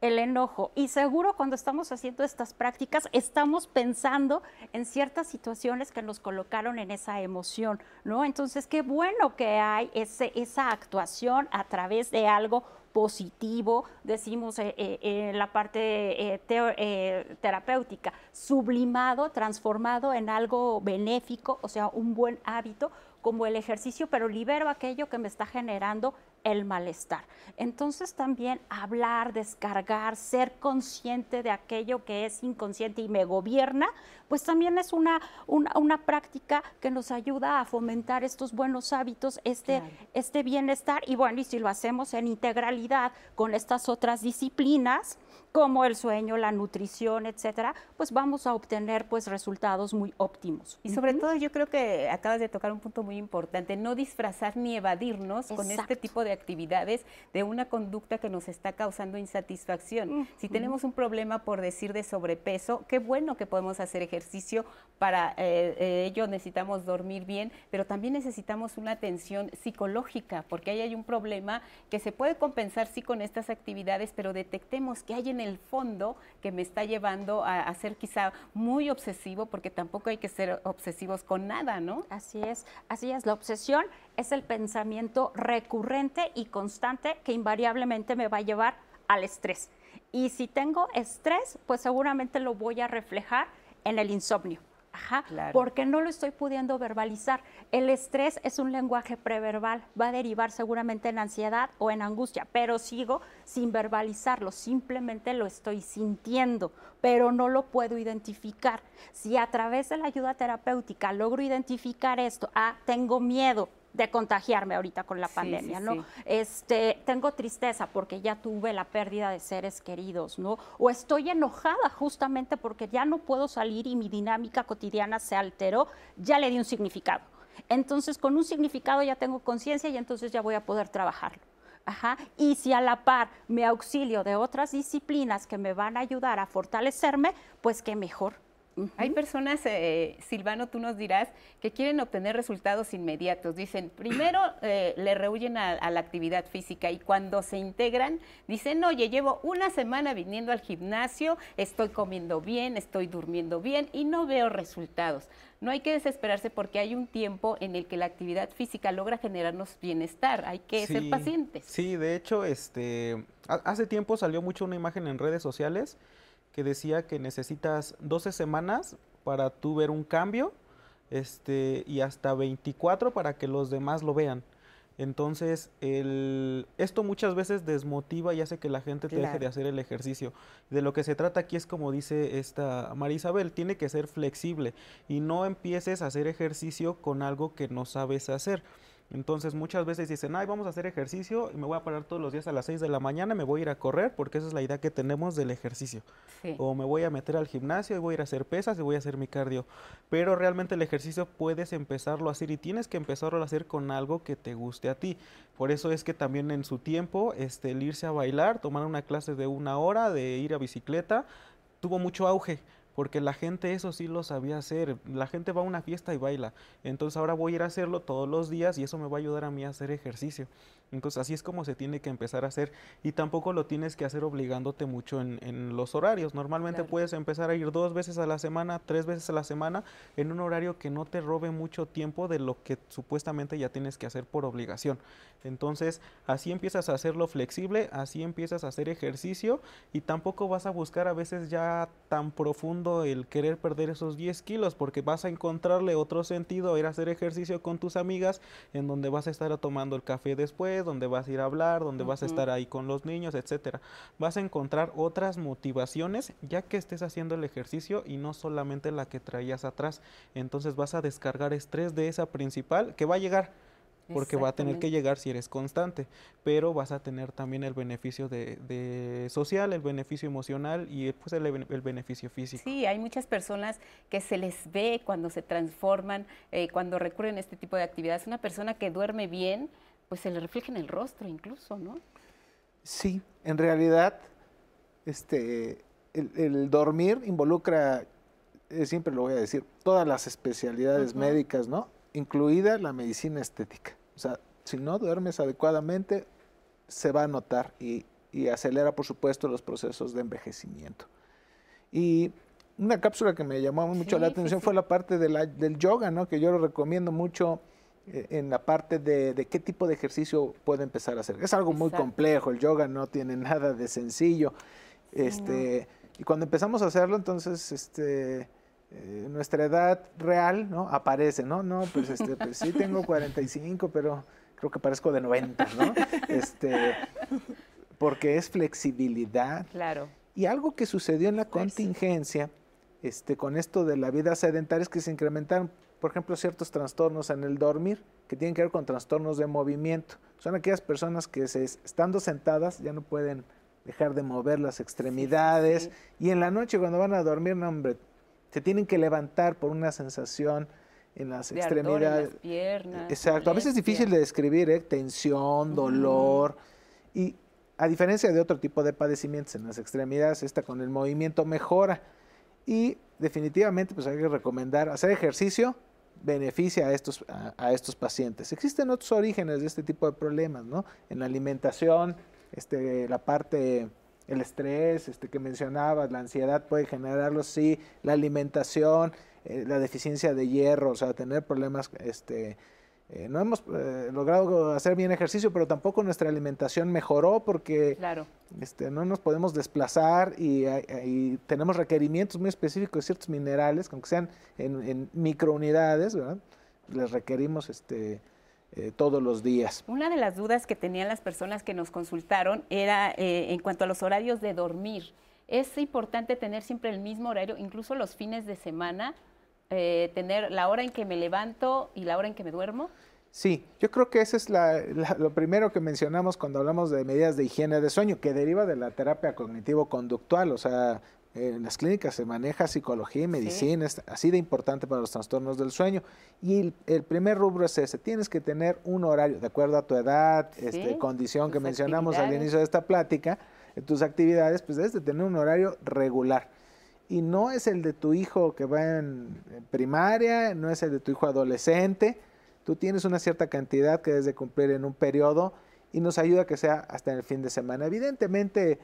el enojo. Y seguro cuando estamos haciendo estas prácticas estamos pensando en ciertas situaciones que nos colocaron en esa emoción, ¿no? Entonces, qué bueno que hay ese, esa actuación a través de algo positivo, decimos eh, eh, en la parte eh, terapéutica, sublimado, transformado en algo benéfico, o sea, un buen hábito como el ejercicio, pero libero aquello que me está generando el malestar. Entonces también hablar, descargar, ser consciente de aquello que es inconsciente y me gobierna, pues también es una, una, práctica que nos ayuda a fomentar estos buenos hábitos, este, este bienestar. Y bueno, y si lo hacemos en integralidad con estas otras disciplinas, como el sueño, la nutrición, etcétera, pues vamos a obtener pues resultados muy óptimos. Y sobre todo yo creo que acabas de tocar un punto muy importante, no disfrazar ni evadirnos con este tipo de actividades de una conducta que nos está causando insatisfacción. Si tenemos un problema por decir de sobrepeso, qué bueno que podemos hacer ejercicio para eh, eh, ello necesitamos dormir bien, pero también necesitamos una atención psicológica, porque ahí hay un problema que se puede compensar sí con estas actividades, pero detectemos que hay en el fondo que me está llevando a, ser quizá muy obsesivo, porque tampoco hay que ser obsesivos con nada, ¿no? Así es, así es. La obsesión es el pensamiento recurrente y constante que invariablemente me va a llevar al estrés. Y si tengo estrés, pues seguramente lo voy a reflejar en el insomnio. Ajá, porque no lo estoy pudiendo verbalizar. El estrés es un lenguaje preverbal, va a derivar seguramente en ansiedad o en angustia, pero sigo sin verbalizarlo, simplemente lo estoy sintiendo, pero no lo puedo identificar. Si a través de la ayuda terapéutica logro identificar esto, ah, tengo miedo, de contagiarme ahorita con la pandemia, ¿no? Este, tengo tristeza porque ya tuve la pérdida de seres queridos, ¿no? O estoy enojada justamente porque ya no puedo salir y mi dinámica cotidiana se alteró, ya le di un significado. Entonces, con un significado ya tengo conciencia y entonces ya voy a poder trabajarlo. Ajá. Y si a la par me auxilio de otras disciplinas que me van a ayudar a fortalecerme, pues qué mejor. Hay personas, eh, Silvano, tú nos dirás, que quieren obtener resultados inmediatos. Dicen, primero eh, le rehuyen a, la actividad física y cuando se integran, dicen, oye, llevo una semana viniendo al gimnasio, estoy comiendo bien, estoy durmiendo bien y no veo resultados. No hay que desesperarse porque hay un tiempo en el que la actividad física logra generarnos bienestar. Hay que ser pacientes. Sí, de hecho, este, hace tiempo salió mucho una imagen en redes sociales que decía que necesitas 12 semanas para tú ver un cambio este, y hasta 24 para que los demás lo vean. Entonces, el, esto muchas veces desmotiva y hace que la gente te deje de hacer el ejercicio. De lo que se trata aquí es como dice esta María Isabel, tiene que ser flexible y no empieces a hacer ejercicio con algo que no sabes hacer. Entonces muchas veces dicen, ay, vamos a hacer ejercicio y me voy a parar todos los días a las 6 de la mañana, me voy a ir a correr porque esa es la idea que tenemos del ejercicio. O me voy a meter al gimnasio y voy a ir a hacer pesas y voy a hacer mi cardio. Pero realmente el ejercicio puedes empezarlo a hacer y tienes que empezarlo a hacer con algo que te guste a ti. Por eso es que también en su tiempo este, el irse a bailar, tomar una clase de una hora, de ir a bicicleta, tuvo mucho auge porque la gente eso sí lo sabía hacer. La gente va a una fiesta y baila. Entonces ahora voy a ir a hacerlo todos los días y eso me va a ayudar a mí a hacer ejercicio. Entonces así es como se tiene que empezar a hacer y tampoco lo tienes que hacer obligándote mucho en, los horarios. Normalmente puedes empezar a ir dos veces a la semana, tres veces a la semana en un horario que no te robe mucho tiempo de lo que supuestamente ya tienes que hacer por obligación. Entonces así empiezas a hacerlo flexible, así empiezas a hacer ejercicio y tampoco vas a buscar a veces ya tan profundo el querer perder esos 10 kilos porque vas a encontrarle otro sentido a ir a hacer ejercicio con tus amigas en donde vas a estar tomando el café después donde vas a ir a hablar, donde vas a estar ahí con los niños, etcétera. Vas a encontrar otras motivaciones ya que estés haciendo el ejercicio y no solamente la que traías atrás. Entonces vas a descargar estrés de esa principal que va a llegar porque va a tener que llegar si eres constante, pero vas a tener también el beneficio de, de social, el beneficio emocional y pues el, el, beneficio físico. Sí, hay muchas personas que se les ve cuando se transforman, eh, cuando recurren a este tipo de actividades. Una persona que duerme bien, pues se le refleja en el rostro incluso, ¿no? Sí, en realidad, este, el, dormir involucra, eh, siempre lo voy a decir, todas las especialidades médicas, ¿no? Incluida la medicina estética. O sea, si no duermes adecuadamente, se va a notar y, acelera, por supuesto, los procesos de envejecimiento. Y una cápsula que me llamó mucho la atención fue la parte del yoga, ¿no? Que yo lo recomiendo mucho en la parte de, qué tipo de ejercicio puede empezar a hacer. Es algo muy complejo, el yoga no tiene nada de sencillo. Este, Y cuando empezamos a hacerlo, entonces, este, eh, nuestra edad real, ¿no? Aparece, ¿no? No, pues, este, pues sí tengo 45, pero creo que parezco de 90, ¿no? Este, porque es flexibilidad. Claro. Y algo que sucedió en la contingencia, este, con esto de la vida sedentaria, es que se incrementaron por ejemplo, ciertos trastornos en el dormir que tienen que ver con trastornos de movimiento. Son aquellas personas que se, estando sentadas ya no pueden dejar de mover las extremidades y en la noche cuando van a dormir, no, hombre, se tienen que levantar por una sensación en las extremidades. En las piernas. Exacto, a veces es difícil de describir, ¿eh? tensión, dolor y a diferencia de otro tipo de padecimientos en las extremidades, esta con el movimiento mejora y definitivamente pues hay que recomendar hacer ejercicio beneficia a estos, a, estos pacientes. Existen otros orígenes de este tipo de problemas, ¿no? En la alimentación, este, la parte, el estrés este, que mencionabas, la ansiedad puede generarlo, sí, la alimentación, eh, la deficiencia de hierro, o sea, tener problemas este, eh, no hemos eh, logrado hacer bien ejercicio, pero tampoco nuestra alimentación mejoró porque este, no nos podemos desplazar y, tenemos requerimientos muy específicos de ciertos minerales, aunque sean en, microunidades, les requerimos este, eh, todos los días. Una de las dudas que tenían las personas que nos consultaron era en cuanto a los horarios de dormir. ¿Es importante tener siempre el mismo horario, incluso los fines de semana? Eh, tener la hora en que me levanto y la hora en que me duermo? Sí, yo creo que eso es lo primero que mencionamos cuando hablamos de medidas de higiene de sueño, que deriva de la terapia cognitivo-conductual, o sea, en las clínicas se maneja psicología y medicina, es así de importante para los trastornos del sueño. Y el, primer rubro es ese, tienes que tener un horario, de acuerdo a tu edad, este, condición que mencionamos al inicio de esta plática, en tus actividades, pues debes de tener un horario regular y no es el de tu hijo que va en, primaria, no es el de tu hijo adolescente. Tú tienes una cierta cantidad que debes de cumplir en un periodo y nos ayuda a que sea hasta el fin de semana. Evidentemente,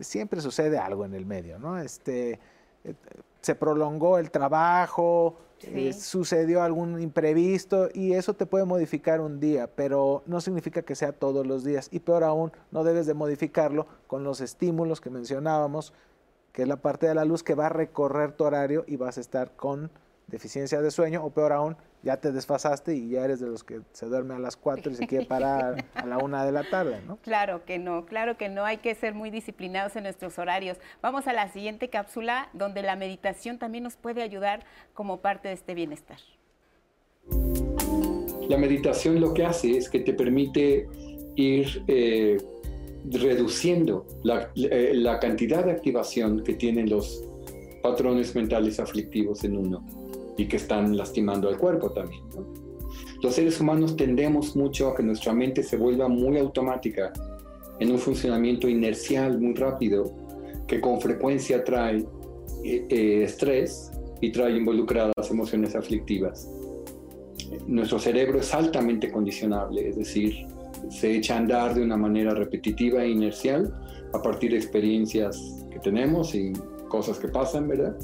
siempre sucede algo en el medio, ¿no? Este, eh, se prolongó el trabajo, eh, sucedió algún imprevisto y eso te puede modificar un día, pero no significa que sea todos los días. Y peor aún, no debes de modificarlo con los estímulos que mencionábamos, que es la parte de la luz que va a recorrer tu horario y vas a estar con deficiencia de sueño o peor aún, ya te desfasaste y ya eres de los que se duerme a las 4 y se quiere parar a la 1 de la tarde, ¿no? Claro que no, claro que no, hay que ser muy disciplinados en nuestros horarios. Vamos a la siguiente cápsula donde la meditación también nos puede ayudar como parte de este bienestar. La meditación lo que hace es que te permite ir... Eh, reduciendo eh, la, cantidad de activación que tienen los patrones mentales aflictivos en uno y que están lastimando al cuerpo también. Los seres humanos tendemos mucho a que nuestra mente se vuelva muy automática en un funcionamiento inercial muy rápido que con frecuencia trae eh, eh, estrés y trae involucradas emociones aflictivas. Nuestro cerebro es altamente condicionable, es decir, se echa a andar de una manera repetitiva e inercial a partir de experiencias que tenemos y cosas que pasan, ¿verdad?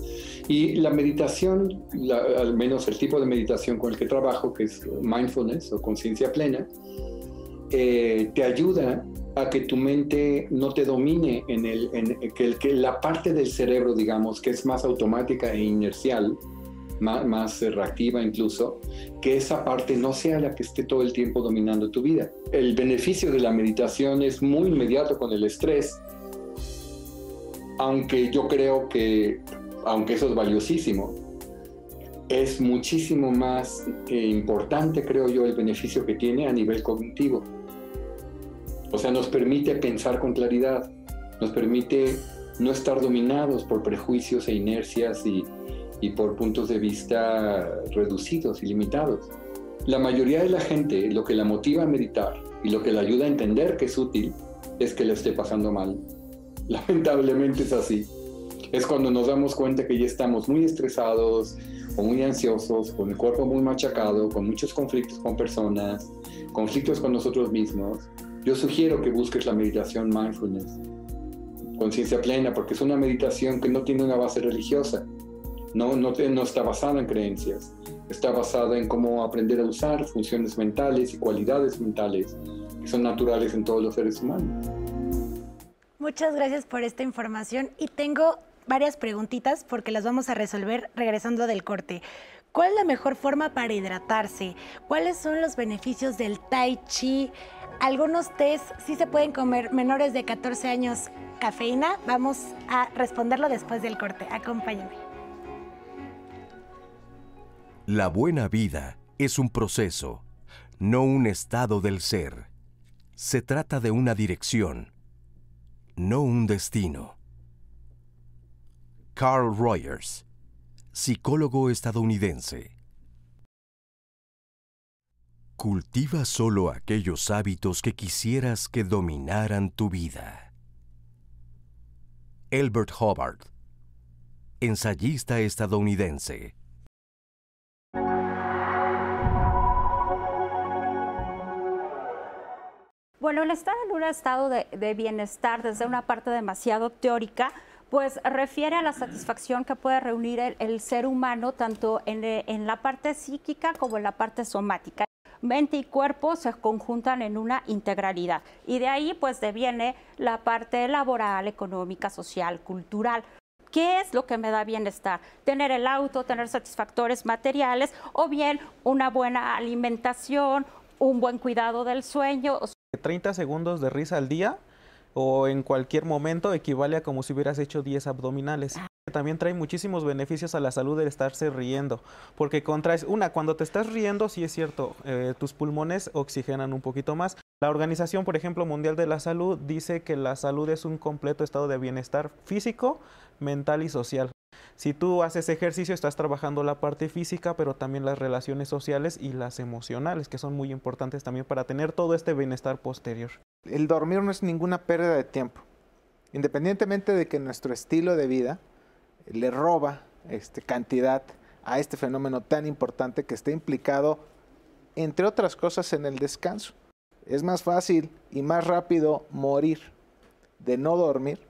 Y la meditación, al menos el tipo de meditación con el que trabajo, que es mindfulness o conciencia plena, eh, te ayuda a que tu mente no te domine en, el, en que, que la parte del cerebro, digamos, que es más automática e inercial, más, reactiva incluso, que esa parte no sea la que esté todo el tiempo dominando tu vida. El beneficio de la meditación es muy inmediato con el estrés, aunque yo creo que, aunque eso es valiosísimo, es muchísimo más eh, importante, creo yo, el beneficio que tiene a nivel cognitivo. O sea, nos permite pensar con claridad, nos permite no estar dominados por prejuicios e inercias y, y por puntos de vista reducidos y limitados. La mayoría de la gente lo que la motiva a meditar y lo que la ayuda a entender que es útil es que le esté pasando mal. Lamentablemente es así. Es cuando nos damos cuenta que ya estamos muy estresados o muy ansiosos, con el cuerpo muy machacado, con muchos conflictos con personas, conflictos con nosotros mismos. Yo sugiero que busques la meditación mindfulness, conciencia plena, porque es una meditación que no tiene una base religiosa, no, no, no está basada en creencias, está basada en cómo aprender a usar funciones mentales y cualidades mentales que son naturales en todos los seres humanos. Muchas gracias por esta información y tengo varias preguntitas porque las vamos a resolver regresando del corte. ¿Cuál es la mejor forma para hidratarse? ¿Cuáles son los beneficios del tai chi? Algunos test sí se pueden comer menores de 14 años cafeína. Vamos a responderlo después del corte. Acompáñame. La buena vida es un proceso, no un estado del ser. Se trata de una dirección, no un destino. Carl Rogers, psicólogo estadounidense. Cultiva solo aquellos hábitos que quisieras que dominaran tu vida. Elbert Hubbard, ensayista estadounidense. Bueno, el estar en un estado de, de bienestar desde una parte demasiado teórica pues refiere a la satisfacción que puede reunir el, ser humano tanto eh, en, la parte psíquica como en la parte somática. Mente y cuerpo se conjuntan en una integralidad y de ahí pues deviene la parte laboral, económica, social, cultural. ¿Qué es lo que me da bienestar? Tener el auto, tener satisfactores materiales o bien una buena alimentación, un buen cuidado del sueño. 30 segundos de risa al día o en cualquier momento equivale a como si hubieras hecho 10 abdominales. Ah. También trae muchísimos beneficios a la salud el estarse riendo, porque contraes, una, cuando te estás riendo, sí es cierto, eh, tus pulmones oxigenan un poquito más. La Organización, por ejemplo, Mundial de la Salud dice que la salud es un completo estado de bienestar físico, mental y social. Si tú haces ejercicio, estás trabajando la parte física, pero también las relaciones sociales y las emocionales, que son muy importantes también para tener todo este bienestar posterior. El dormir no es ninguna pérdida de tiempo. Independientemente de que nuestro estilo de vida le roba este, cantidad a este fenómeno tan importante que está implicado, entre otras cosas, en el descanso. Es más fácil y más rápido morir de no dormir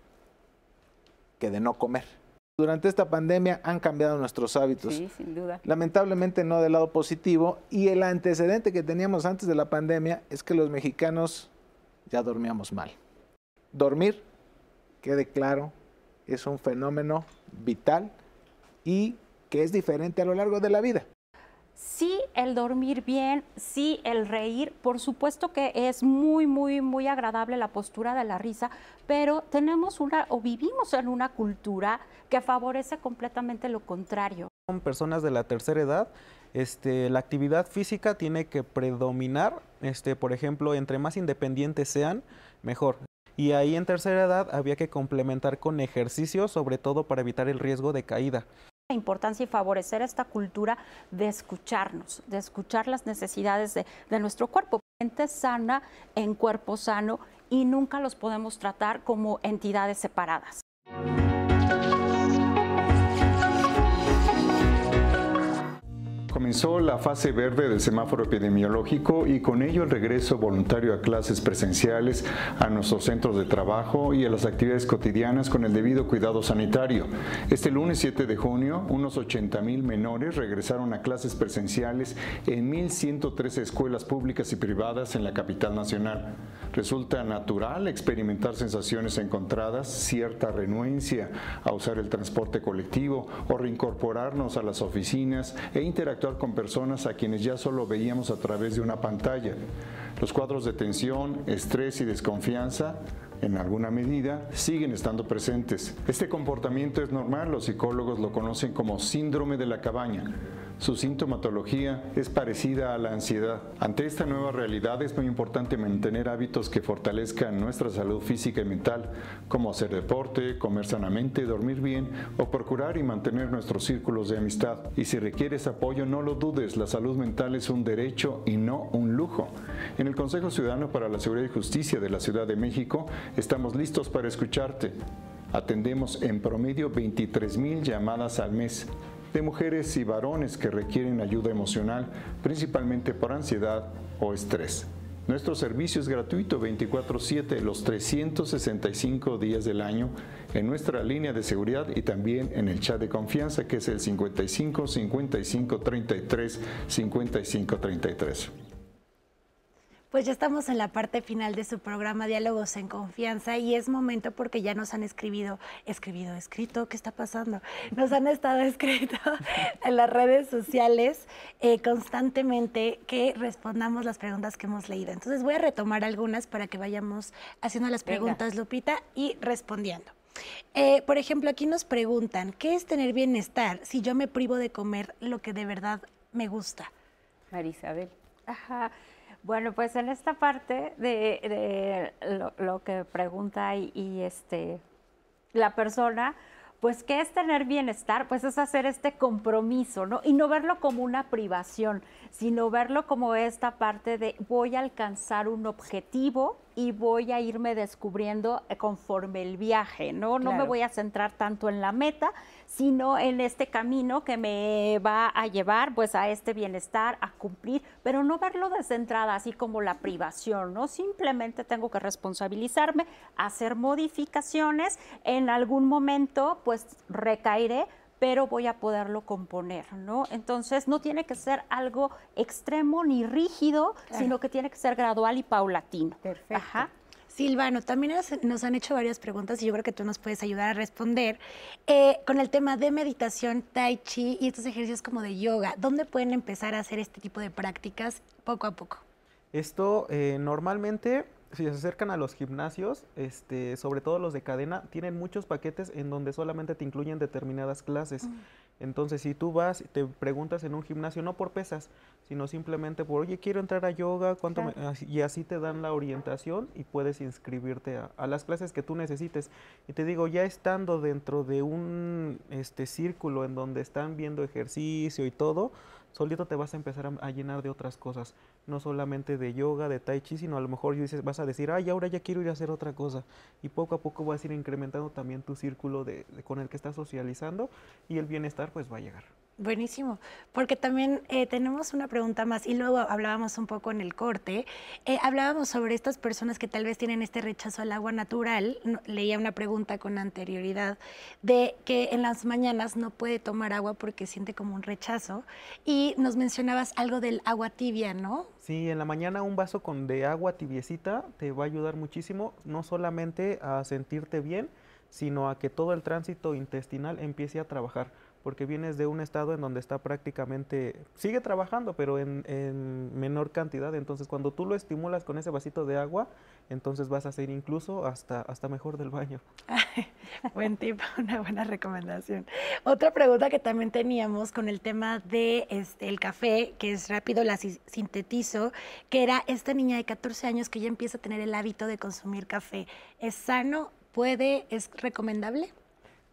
que de no comer durante esta pandemia han cambiado nuestros hábitos. Sí, sin duda. Lamentablemente no del lado positivo. Y el antecedente que teníamos antes de la pandemia es que los mexicanos ya dormíamos mal. Dormir, quede claro, es un fenómeno vital y que es diferente a lo largo de la vida. Sí, el dormir bien, sí, el reír, por supuesto que es muy, muy, muy agradable la postura de la risa, pero tenemos una o vivimos en una cultura que favorece completamente lo contrario. Son personas de la tercera edad, este, la actividad física tiene que predominar, este, por ejemplo, entre más independientes sean, mejor. Y ahí en tercera edad había que complementar con ejercicio, sobre todo para evitar el riesgo de caída la importancia y favorecer esta cultura de escucharnos, de escuchar las necesidades de, nuestro cuerpo. Gente sana en cuerpo sano y nunca los podemos tratar como entidades separadas. Comenzó la fase verde del semáforo epidemiológico y con ello el regreso voluntario a clases presenciales, a nuestros centros de trabajo y a las actividades cotidianas con el debido cuidado sanitario. Este lunes 7 de junio, unos 80 mil menores regresaron a clases presenciales en 1.113 escuelas públicas y privadas en la capital nacional. Resulta natural experimentar sensaciones encontradas, cierta renuencia a usar el transporte colectivo o reincorporarnos a las oficinas e interactuar con personas a quienes ya solo veíamos a través de una pantalla. Los cuadros de tensión, estrés y desconfianza en alguna medida, siguen estando presentes. Este comportamiento es normal, los psicólogos lo conocen como síndrome de la cabaña. Su sintomatología es parecida a la ansiedad. Ante esta nueva realidad es muy importante mantener hábitos que fortalezcan nuestra salud física y mental, como hacer deporte, comer sanamente, dormir bien o procurar y mantener nuestros círculos de amistad. Y si requieres apoyo, no lo dudes, la salud mental es un derecho y no un lujo. En el Consejo Ciudadano para la Seguridad y Justicia de la Ciudad de México estamos listos para escucharte. Atendemos en promedio 23 mil llamadas al mes de mujeres y varones que requieren ayuda emocional, principalmente por ansiedad o estrés. Nuestro servicio es gratuito 24/7 los 365 días del año en nuestra línea de seguridad y también en el chat de confianza que es el 55 55 33 55 33. Pues ya estamos en la parte final de su programa Diálogos en Confianza y es momento porque ya nos han escribido, escribido, escrito, ¿qué está pasando? Nos han estado escrito en las redes sociales eh, constantemente que respondamos las preguntas que hemos leído. Entonces voy a retomar algunas para que vayamos haciendo las preguntas, Lupita, y respondiendo. Eh, por ejemplo, aquí nos preguntan, ¿qué es tener bienestar si yo me privo de comer lo que de verdad me gusta? Marisabel. Ajá. Bueno, pues en esta parte de, lo, que pregunta y, este la persona, pues qué es tener bienestar, pues es hacer este compromiso, ¿no? Y no verlo como una privación, sino verlo como esta parte de voy a alcanzar un objetivo y voy a irme descubriendo eh, conforme el viaje, ¿no? No me voy a centrar tanto en la meta, sino en este camino que me va a llevar pues a este bienestar, a cumplir, pero no verlo desde entrada así como la privación, ¿no? Simplemente tengo que responsabilizarme, hacer modificaciones, en algún momento pues recaeré, pero voy a poderlo componer, ¿no? Entonces no tiene que ser algo extremo ni rígido, sino que tiene que ser gradual y paulatino. Perfecto. Silvano, también nos han hecho varias preguntas y yo creo que tú nos puedes ayudar a responder eh, con el tema de meditación, tai chi y estos ejercicios como de yoga. ¿Dónde pueden empezar a hacer este tipo de prácticas poco a poco? Esto eh, normalmente si se acercan a los gimnasios, este, sobre todo los de cadena, tienen muchos paquetes en donde solamente te incluyen determinadas clases. Mm. Entonces, si tú vas, te preguntas en un gimnasio, no por pesas, sino simplemente por, oye, quiero entrar a yoga, ¿cuánto y así te dan la orientación y puedes inscribirte a, a, las clases que tú necesites. Y te digo, ya estando dentro de un este, círculo en donde están viendo ejercicio y todo, solito te vas a empezar a, llenar de otras cosas, no solamente de yoga, de tai chi, sino a lo mejor vas a decir, ay, ahora ya quiero ir a hacer otra cosa. Y poco a poco vas a ir incrementando también tu círculo de, con el que estás socializando y el bienestar pues va a llegar. Buenísimo, porque también eh, tenemos una pregunta más y luego hablábamos un poco en el corte, eh, hablábamos sobre estas personas que tal vez tienen este rechazo al agua natural, leía una pregunta con anterioridad de que en las mañanas no puede tomar agua porque siente como un rechazo y nos mencionabas algo del agua tibia, ¿no? Sí, en la mañana un vaso con de agua tibiecita te va a ayudar muchísimo, no solamente a sentirte bien, sino a que todo el tránsito intestinal empiece a trabajar porque vienes de un estado en donde está prácticamente, sigue trabajando, pero en, menor cantidad. Entonces, cuando tú lo estimulas con ese vasito de agua, entonces vas a ser incluso hasta, hasta mejor del baño. Buen tip, una buena recomendación. Otra pregunta que también teníamos con el tema de este, el café, que es rápido, la sintetizo, que era esta niña de 14 años que ya empieza a tener el hábito de consumir café. ¿Es sano? ¿Puede? ¿Es recomendable?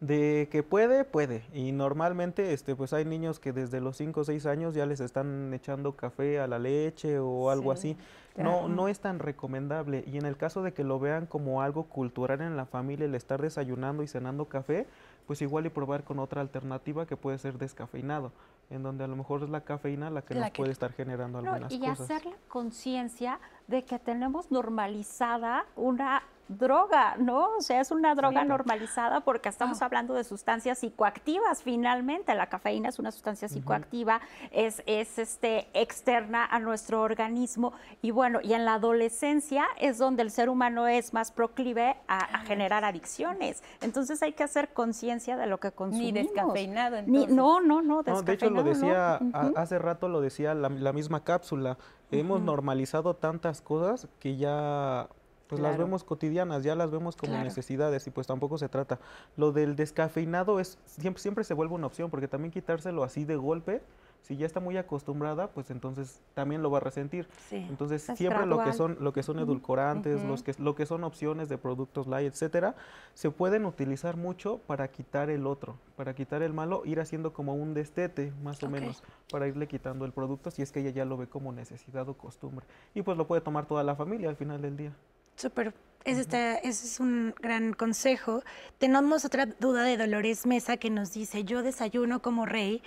De que puede, puede. Y normalmente este, pues hay niños que desde los 5 o 6 años ya les están echando café a la leche o algo así. No, no es tan recomendable. Y en el caso de que lo vean como algo cultural en la familia, el estar desayunando y cenando café, pues igual y probar con otra alternativa que puede ser descafeinado, en donde a lo mejor es la cafeína la que nos puede estar generando algunas y cosas. Y hacer la conciencia de que tenemos normalizada una droga, ¿no? O sea, es una droga normalizada porque estamos ah. hablando de sustancias psicoactivas finalmente. La cafeína es una sustancia psicoactiva, es, es este, externa a nuestro organismo y bueno, y en la adolescencia es donde el ser humano es más proclive a, generar adicciones. Entonces hay que hacer conciencia de lo que consumimos. Ni descafeinado, entonces. no, no, no, no, de hecho lo decía, hace rato lo decía la, misma cápsula. Hemos normalizado tantas cosas que ya pues las vemos cotidianas, ya las vemos como necesidades y pues tampoco se trata. Lo del descafeinado es siempre, siempre se vuelve una opción porque también quitárselo así de golpe Si ya está muy acostumbrada, pues entonces también lo va a resentir. Sí. Entonces, Es siempre lo que son lo que son edulcorantes, los que lo que son opciones de productos light, etcétera, se pueden utilizar mucho para quitar el otro, para quitar el malo, ir haciendo como un destete, más o menos, para irle quitando el producto si es que ella ya lo ve como necesidad o costumbre. Y pues lo puede tomar toda la familia al final del día. Súper. Ese, está- ese es un gran consejo. Tenemos otra duda de Dolores Mesa que nos dice, yo desayuno como rey,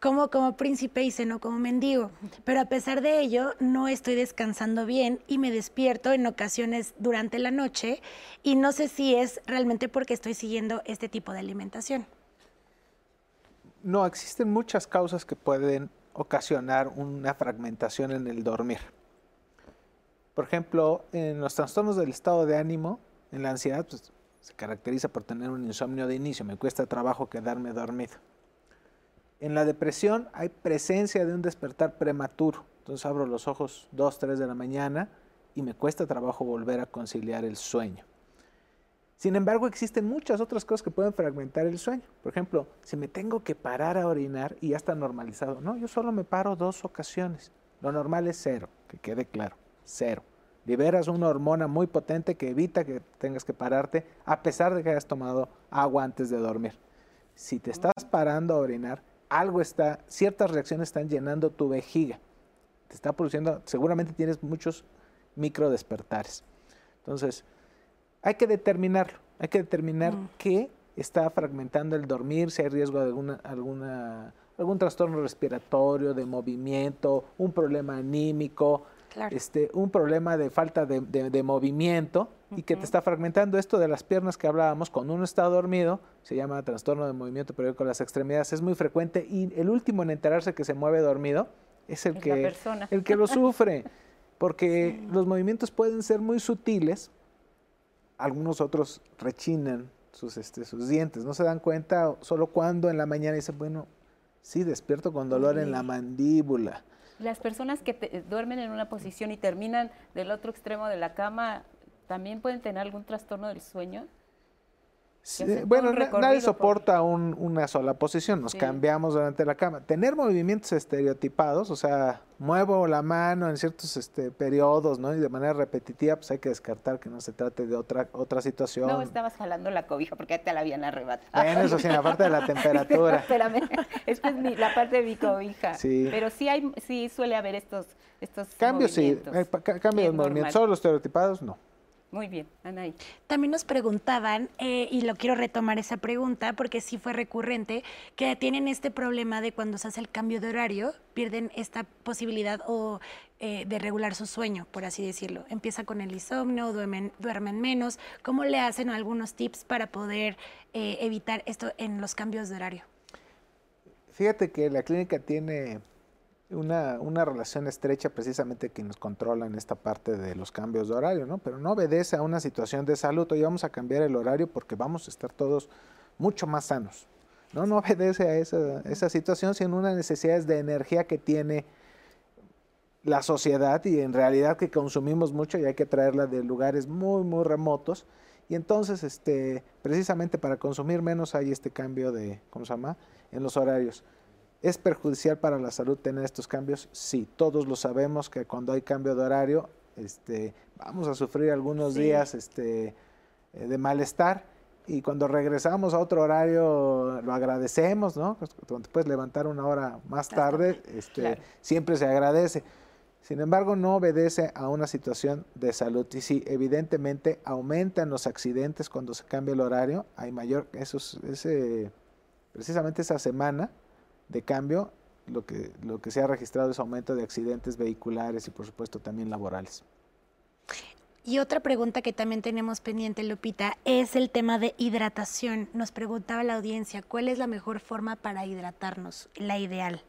como como príncipe y ceno como mendigo, pero a pesar de ello no estoy descansando bien y me despierto en ocasiones durante la noche y no sé si es realmente porque estoy siguiendo este tipo de alimentación. No, existen muchas causas que pueden ocasionar una fragmentación en el dormir. Por ejemplo, en los trastornos del estado de ánimo, en la ansiedad, pues, se caracteriza por tener un insomnio de inicio, me cuesta trabajo quedarme dormido. En la depresión hay presencia de un despertar prematuro, entonces abro los ojos 2, 3 de la mañana y me cuesta trabajo volver a conciliar el sueño. Sin embargo, existen muchas otras cosas que pueden fragmentar el sueño. Por ejemplo, si me tengo que parar a orinar y ya está normalizado. No, yo solo me paro dos ocasiones. Lo normal es cero, que quede claro, cero. Liberas una hormona muy potente que evita que tengas que pararte a pesar de que hayas tomado agua antes de dormir. Si te estás parando a orinar, algo está, ciertas reacciones están llenando tu vejiga. Te está produciendo, seguramente tienes muchos micro despertares. Entonces, hay que determinarlo, hay que determinar qué está fragmentando el dormir, si hay riesgo de alguna, alguna, algún trastorno respiratorio, de movimiento, un problema anímico, este, un problema de falta de, de- de movimiento y que te está fragmentando. Esto de las piernas que hablábamos, cuando uno está dormido, se llama trastorno de movimiento periódico de las extremidades, es muy frecuente y el último en enterarse que se mueve dormido es el Es que, el que lo sufre, porque los movimientos pueden ser muy sutiles, algunos otros rechinan sus, este, sus dientes, no se dan cuenta solo cuando en la mañana dicen, bueno, sí, despierto con dolor en la mandíbula. Las personas que te- duermen en una posición y terminan del otro extremo de la cama, ¿también pueden tener algún trastorno del sueño? Sí, bueno, nadie por- soporta un- una sola posición, nos Sí. cambiamos durante la cama. Tener movimientos estereotipados, o sea, muevo la mano en ciertos este, periodos, ¿no? Y de manera repetitiva, pues hay que descartar que no se trate de otra, otra situación. No, estabas jalando la cobija porque te la habían arrebatado. Bueno, eso sí, aparte de la temperatura. Espérame, esta es mi- la parte de mi cobija. Sí. Pero sí hay, sí suele haber estos, estos Cambios sí, movimientos. hay pa- ca- cambio Sí, de movimientos, solo los estereotipados no. Muy bien, Anaí. También nos preguntaban, eh, y lo quiero retomar esa pregunta porque sí fue recurrente, que tienen este problema de cuando se hace el cambio de horario, pierden esta posibilidad o, eh, de regular su sueño, por así decirlo. Empieza con el insomnio, duermen, duermen menos. ¿Cómo le hacen algunos tips para poder eh, evitar esto en los cambios de horario? Fíjate que la clínica tiene una, una relación estrecha precisamente que nos controla en esta parte de los cambios de horario, ¿no? Pero no obedece a una situación de salud. Hoy vamos a cambiar el horario porque vamos a estar todos mucho más sanos. No, no obedece a esa, esa situación, sino unas necesidades de energía que tiene la sociedad y en realidad que consumimos mucho y hay que traerla de lugares muy, muy remotos. Y entonces, este, precisamente para consumir menos hay este cambio de, ¿cómo se llama? En los horarios. ¿Es perjudicial para la salud tener estos cambios? Sí, todos lo sabemos que cuando hay cambio de horario, este, vamos a sufrir algunos Sí. días este, eh, de malestar y cuando regresamos a otro horario lo agradecemos, ¿no? Pues, Cuando te puedes levantar una hora más tarde, este, claro. siempre se agradece. Sin embargo, no obedece a una situación de salud. Y sí, evidentemente aumentan los accidentes cuando se cambia el horario. Hay mayor, esos, ese, precisamente esa semana de cambio, lo que, lo que se ha registrado es aumento de accidentes vehiculares y por supuesto también laborales. Y otra pregunta que también tenemos pendiente, Lupita, es el tema de hidratación. Nos preguntaba la audiencia, ¿cuál es la mejor forma para hidratarnos, la ideal?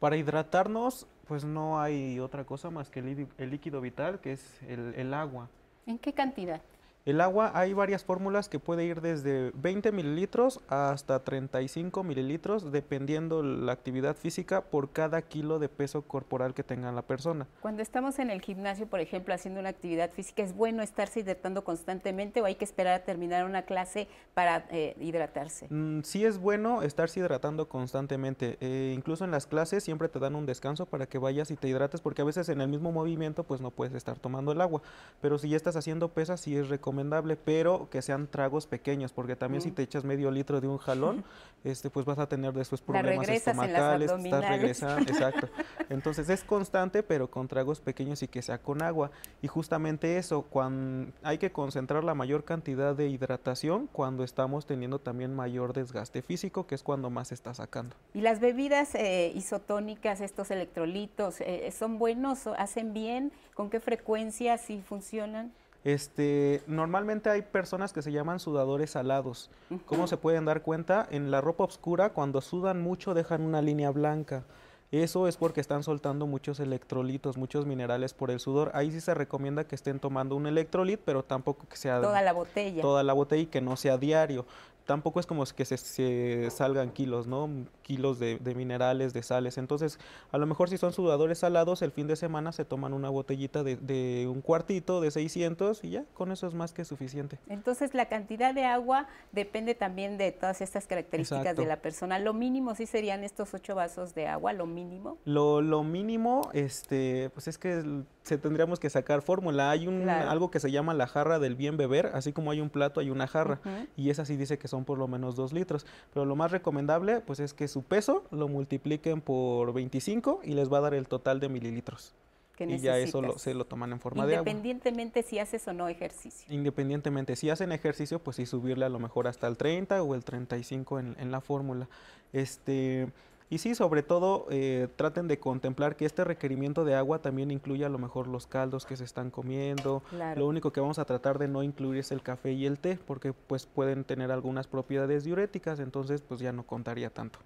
Para hidratarnos, pues no hay otra cosa más que el, lí- el líquido vital, que es el, el agua. ¿En qué cantidad? El agua hay varias fórmulas que puede ir desde 20 mililitros hasta 35 mililitros dependiendo la actividad física por cada kilo de peso corporal que tenga la persona. Cuando estamos en el gimnasio, por ejemplo, haciendo una actividad física, ¿es bueno estarse hidratando constantemente o hay que esperar a terminar una clase para eh, hidratarse? Mm, sí es bueno estarse hidratando constantemente. Eh, incluso en las clases siempre te dan un descanso para que vayas y te hidrates porque a veces en el mismo movimiento pues no puedes estar tomando el agua. Pero si ya estás haciendo pesas sí es recomendable, pero que sean tragos pequeños porque también si te echas medio litro de un jalón, este pues vas a tener después problemas estomacales, estás regresando, exacto. Entonces es constante pero con tragos pequeños y que sea con agua. Y justamente eso, cuando hay que concentrar la mayor cantidad de hidratación cuando estamos teniendo también mayor desgaste físico, que es cuando más se está sacando. ¿Y las bebidas eh, isotónicas, estos electrolitos, eh, son buenos, hacen bien? ¿Con qué frecuencia si funcionan? Este, normalmente hay personas que se llaman sudadores salados. ¿Cómo se pueden dar cuenta? En la ropa oscura, cuando sudan mucho, dejan una línea blanca. Eso es porque están soltando muchos electrolitos, muchos minerales por el sudor. Ahí sí se recomienda que estén tomando un electrolit, pero tampoco que sea toda la botella. Toda la botella y que no sea diario tampoco es como que se, salgan kilos, ¿no? Kilos de, minerales, de sales. Entonces, a lo mejor si son sudadores salados, el fin de semana se toman una botellita de, un cuartito de 600 y ya, con eso es más que suficiente. Entonces, la cantidad de agua depende también de todas estas características de la persona. Lo mínimo sí serían estos ocho vasos de agua, lo mínimo. Lo, lo mínimo, este, pues es que se tendríamos que sacar fórmula. Hay un algo que se llama la jarra del bien beber, así como hay un plato, hay una jarra. Y esa sí dice que son por lo menos 2 litros. Pero lo más recomendable pues es que su peso lo multipliquen por 25 y les va a dar el total de mililitros. y ya eso se lo toman en forma de agua. Independientemente si haces o no ejercicio. Independientemente, si hacen ejercicio, pues sí subirle a lo mejor hasta el 30 o el 35 en, en la fórmula. Este, y sí, sobre todo eh, traten de contemplar que este requerimiento de agua también incluye a lo mejor los caldos que se están comiendo. Lo único que vamos a tratar de no incluir es el café y el té, porque pues pueden tener algunas propiedades diuréticas, entonces pues ya no contaría tanto.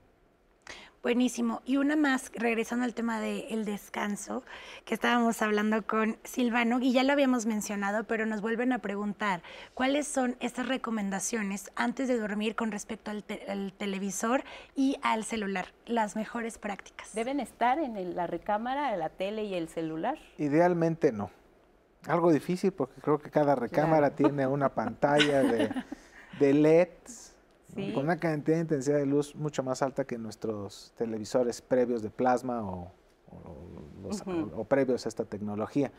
Buenísimo. Y una más, regresando al tema del descanso, que estábamos hablando con Silvano, y ya lo habíamos mencionado, pero nos vuelven a preguntar, ¿cuáles son estas recomendaciones antes de dormir con respecto al, televisor y al celular? Las mejores prácticas. ¿Deben estar en la recámara, la tele y el celular? Idealmente no. Algo difícil porque creo que cada recámara tiene una pantalla de, de LEDs con una cantidad de intensidad de luz mucho más alta que nuestros televisores previos de plasma o, previos a esta tecnología.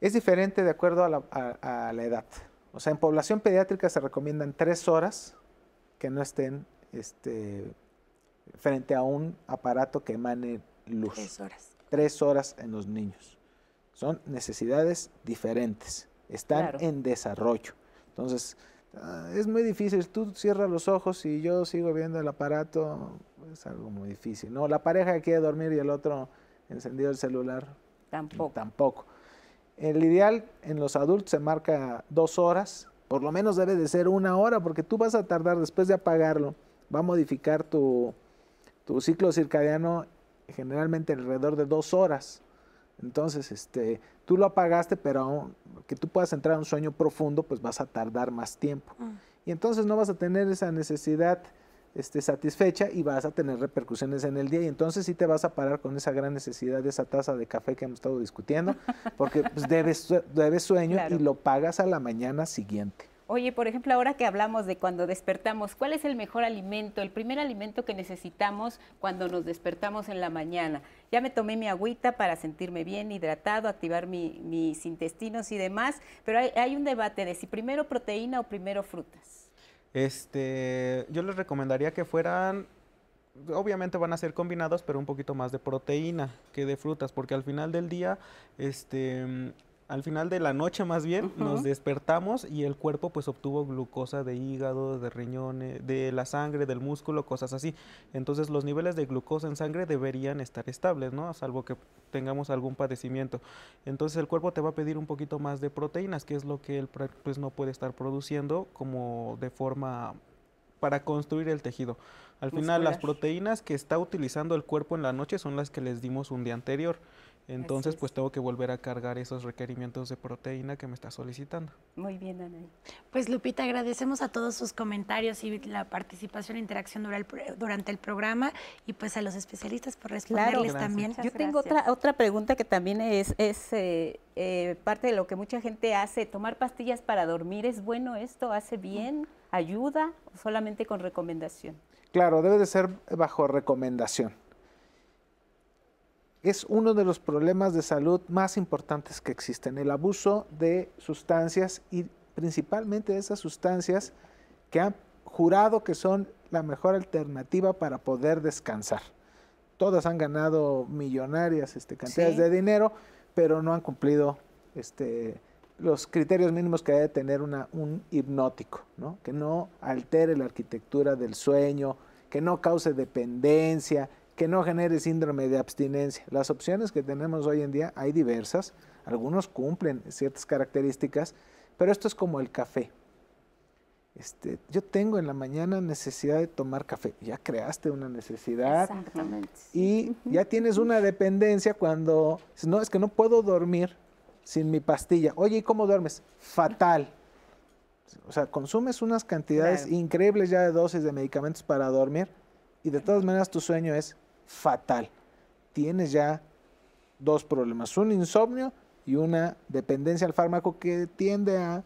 Es diferente de acuerdo a la, edad. O sea, en población pediátrica se recomiendan tres horas que no estén este, frente a un aparato que emane luz. Tres horas. Tres horas en los niños. Son necesidades diferentes. Están en desarrollo. Entonces, Ah, es muy difícil. Tú cierras los ojos y yo sigo viendo el aparato. Es algo muy difícil. No, la pareja quiere dormir y el otro encendido el celular. Tampoco. Tampoco. El ideal en los adultos se marca dos horas. Por lo menos debe de ser una hora porque tú vas a tardar después de apagarlo. Va a modificar tu, tu ciclo circadiano generalmente alrededor de dos horas. Entonces, este, tú lo apagaste, pero que tú puedas entrar a un sueño profundo, pues vas a tardar más tiempo. Mm. Y entonces no vas a tener esa necesidad este, satisfecha y vas a tener repercusiones en el día. Y entonces sí te vas a parar con esa gran necesidad de esa taza de café que hemos estado discutiendo, porque pues, debes, debes sueño y lo pagas a la mañana siguiente. Oye, por ejemplo, ahora que hablamos de cuando despertamos, ¿cuál es el mejor alimento, el primer alimento que necesitamos cuando nos despertamos en la mañana? Ya me tomé mi agüita para sentirme bien, hidratado, activar mis intestinos y demás, pero hay, un debate de si primero proteína o primero frutas. Este, yo les recomendaría que fueran obviamente van a ser combinados, pero un poquito más de proteína que de frutas, porque al final del día, este, al final de la noche más bien, nos despertamos y el cuerpo pues obtuvo glucosa de hígado, de riñones, de la sangre, del músculo, cosas así. Entonces los niveles de glucosa en sangre deberían estar estables, ¿no? Salvo que tengamos algún padecimiento. Entonces el cuerpo te va a pedir un poquito más de proteínas, que es lo que él pues no puede estar produciendo como de forma para construir el tejido. Al final las proteínas que está utilizando el cuerpo en la noche son las que les dimos un día anterior. Entonces, pues tengo que volver a cargar esos requerimientos de proteína que me está solicitando. Muy bien, Anaí. Pues Lupita, agradecemos a todos sus comentarios y la participación e interacción durante el programa y pues a los especialistas por responderles también. Yo tengo otra, otra pregunta que también es, es eh, eh, parte de lo que mucha gente hace. ¿Tomar pastillas para dormir es bueno esto? ¿Hace bien? ¿Ayuda? ¿O solamente con recomendación? Claro, debe de ser bajo recomendación es uno de los problemas de salud más importantes que existen, el abuso de sustancias y principalmente de esas sustancias que han jurado que son la mejor alternativa para poder descansar. Todas han ganado millonarias este, cantidades de dinero, pero no han cumplido este, los criterios mínimos que debe tener una, un hipnótico, ¿no? que no altere la arquitectura del sueño, que no cause dependencia, que no genere síndrome de abstinencia. Las opciones que tenemos hoy en día hay diversas, algunos cumplen ciertas características, pero esto es como el café. Este, yo tengo en la mañana necesidad de tomar café. Ya creaste una necesidad. Exactamente. Y ya tienes una dependencia cuando, no, es que no puedo dormir sin mi pastilla. Oye, ¿y cómo duermes? Fatal. O sea, consumes unas cantidades increíbles ya de dosis de medicamentos para dormir y de todas maneras tu sueño es fatal. Tienes ya dos problemas, un insomnio y una dependencia al fármaco que tiende a,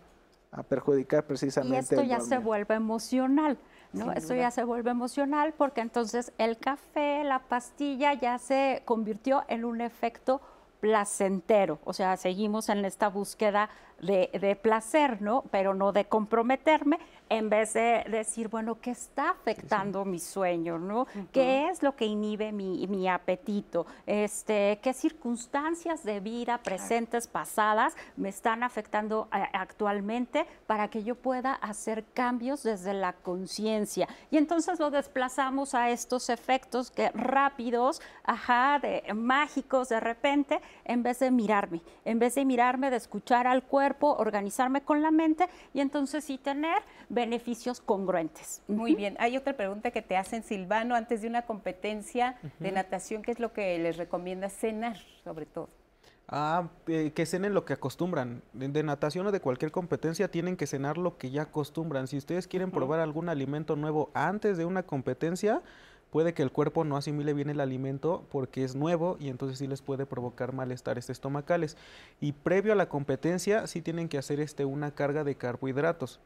perjudicar precisamente. Y esto ya se vuelve emocional. ¿no? Esto ya se vuelve emocional porque entonces el café, la pastilla ya se convirtió en un efecto placentero, o sea, seguimos en esta búsqueda de, placer, ¿no? Pero no de comprometerme, en vez de decir, bueno, ¿qué está afectando mi sueño, ¿no? ¿Qué es lo que inhibe mi, apetito? Este, ¿Qué circunstancias de vida presentes, pasadas, me están afectando eh, actualmente para que yo pueda hacer cambios desde la conciencia? Y entonces lo desplazamos a estos efectos que rápidos, ajá, de, mágicos de repente, en vez de mirarme, en vez de mirarme, de escuchar al cuerpo, organizarme con la mente y entonces sí tener beneficios congruentes. Muy bien. Hay otra pregunta que te hacen, Silvano, antes de una competencia de natación, ¿qué es lo que les recomienda cenar, sobre todo? Ah, eh, que cenen lo que acostumbran. De, natación o de cualquier competencia tienen que cenar lo que ya acostumbran. Si ustedes quieren probar algún alimento nuevo antes de una competencia, puede que el cuerpo no asimile bien el alimento porque es nuevo y entonces sí les puede provocar malestares estomacales. Y previo a la competencia sí tienen que hacer este, una carga de carbohidratos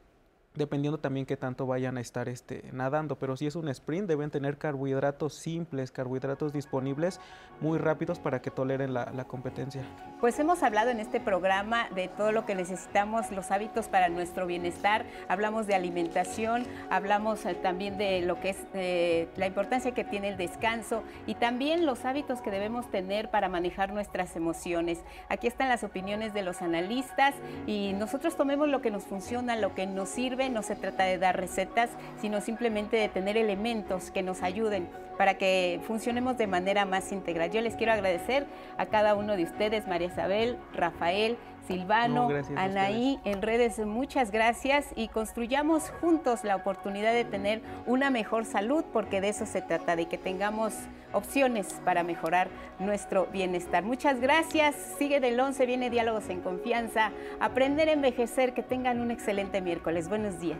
dependiendo también qué tanto vayan a estar este, nadando. Pero si es un sprint, deben tener carbohidratos simples, carbohidratos disponibles muy rápidos para que toleren la, competencia. Pues hemos hablado en este programa de todo lo que necesitamos, los hábitos para nuestro bienestar. Hablamos de alimentación, hablamos eh, también de lo que es eh, la importancia que tiene el descanso y también los hábitos que debemos tener para manejar nuestras emociones. Aquí están las opiniones de los analistas y nosotros tomemos lo que nos funciona, lo que nos sirve no se trata de dar recetas, sino simplemente de tener elementos que nos ayuden para que funcionemos de manera más integral. Yo les quiero agradecer a cada uno de ustedes, María Isabel, Rafael, Silvano, Anaí, en redes, muchas gracias y construyamos juntos la oportunidad de tener una mejor salud, porque de eso se trata, de que tengamos opciones para mejorar nuestro bienestar. Muchas gracias, sigue del 11, viene Diálogos en Confianza, aprender a envejecer, que tengan un excelente miércoles. Buenos días.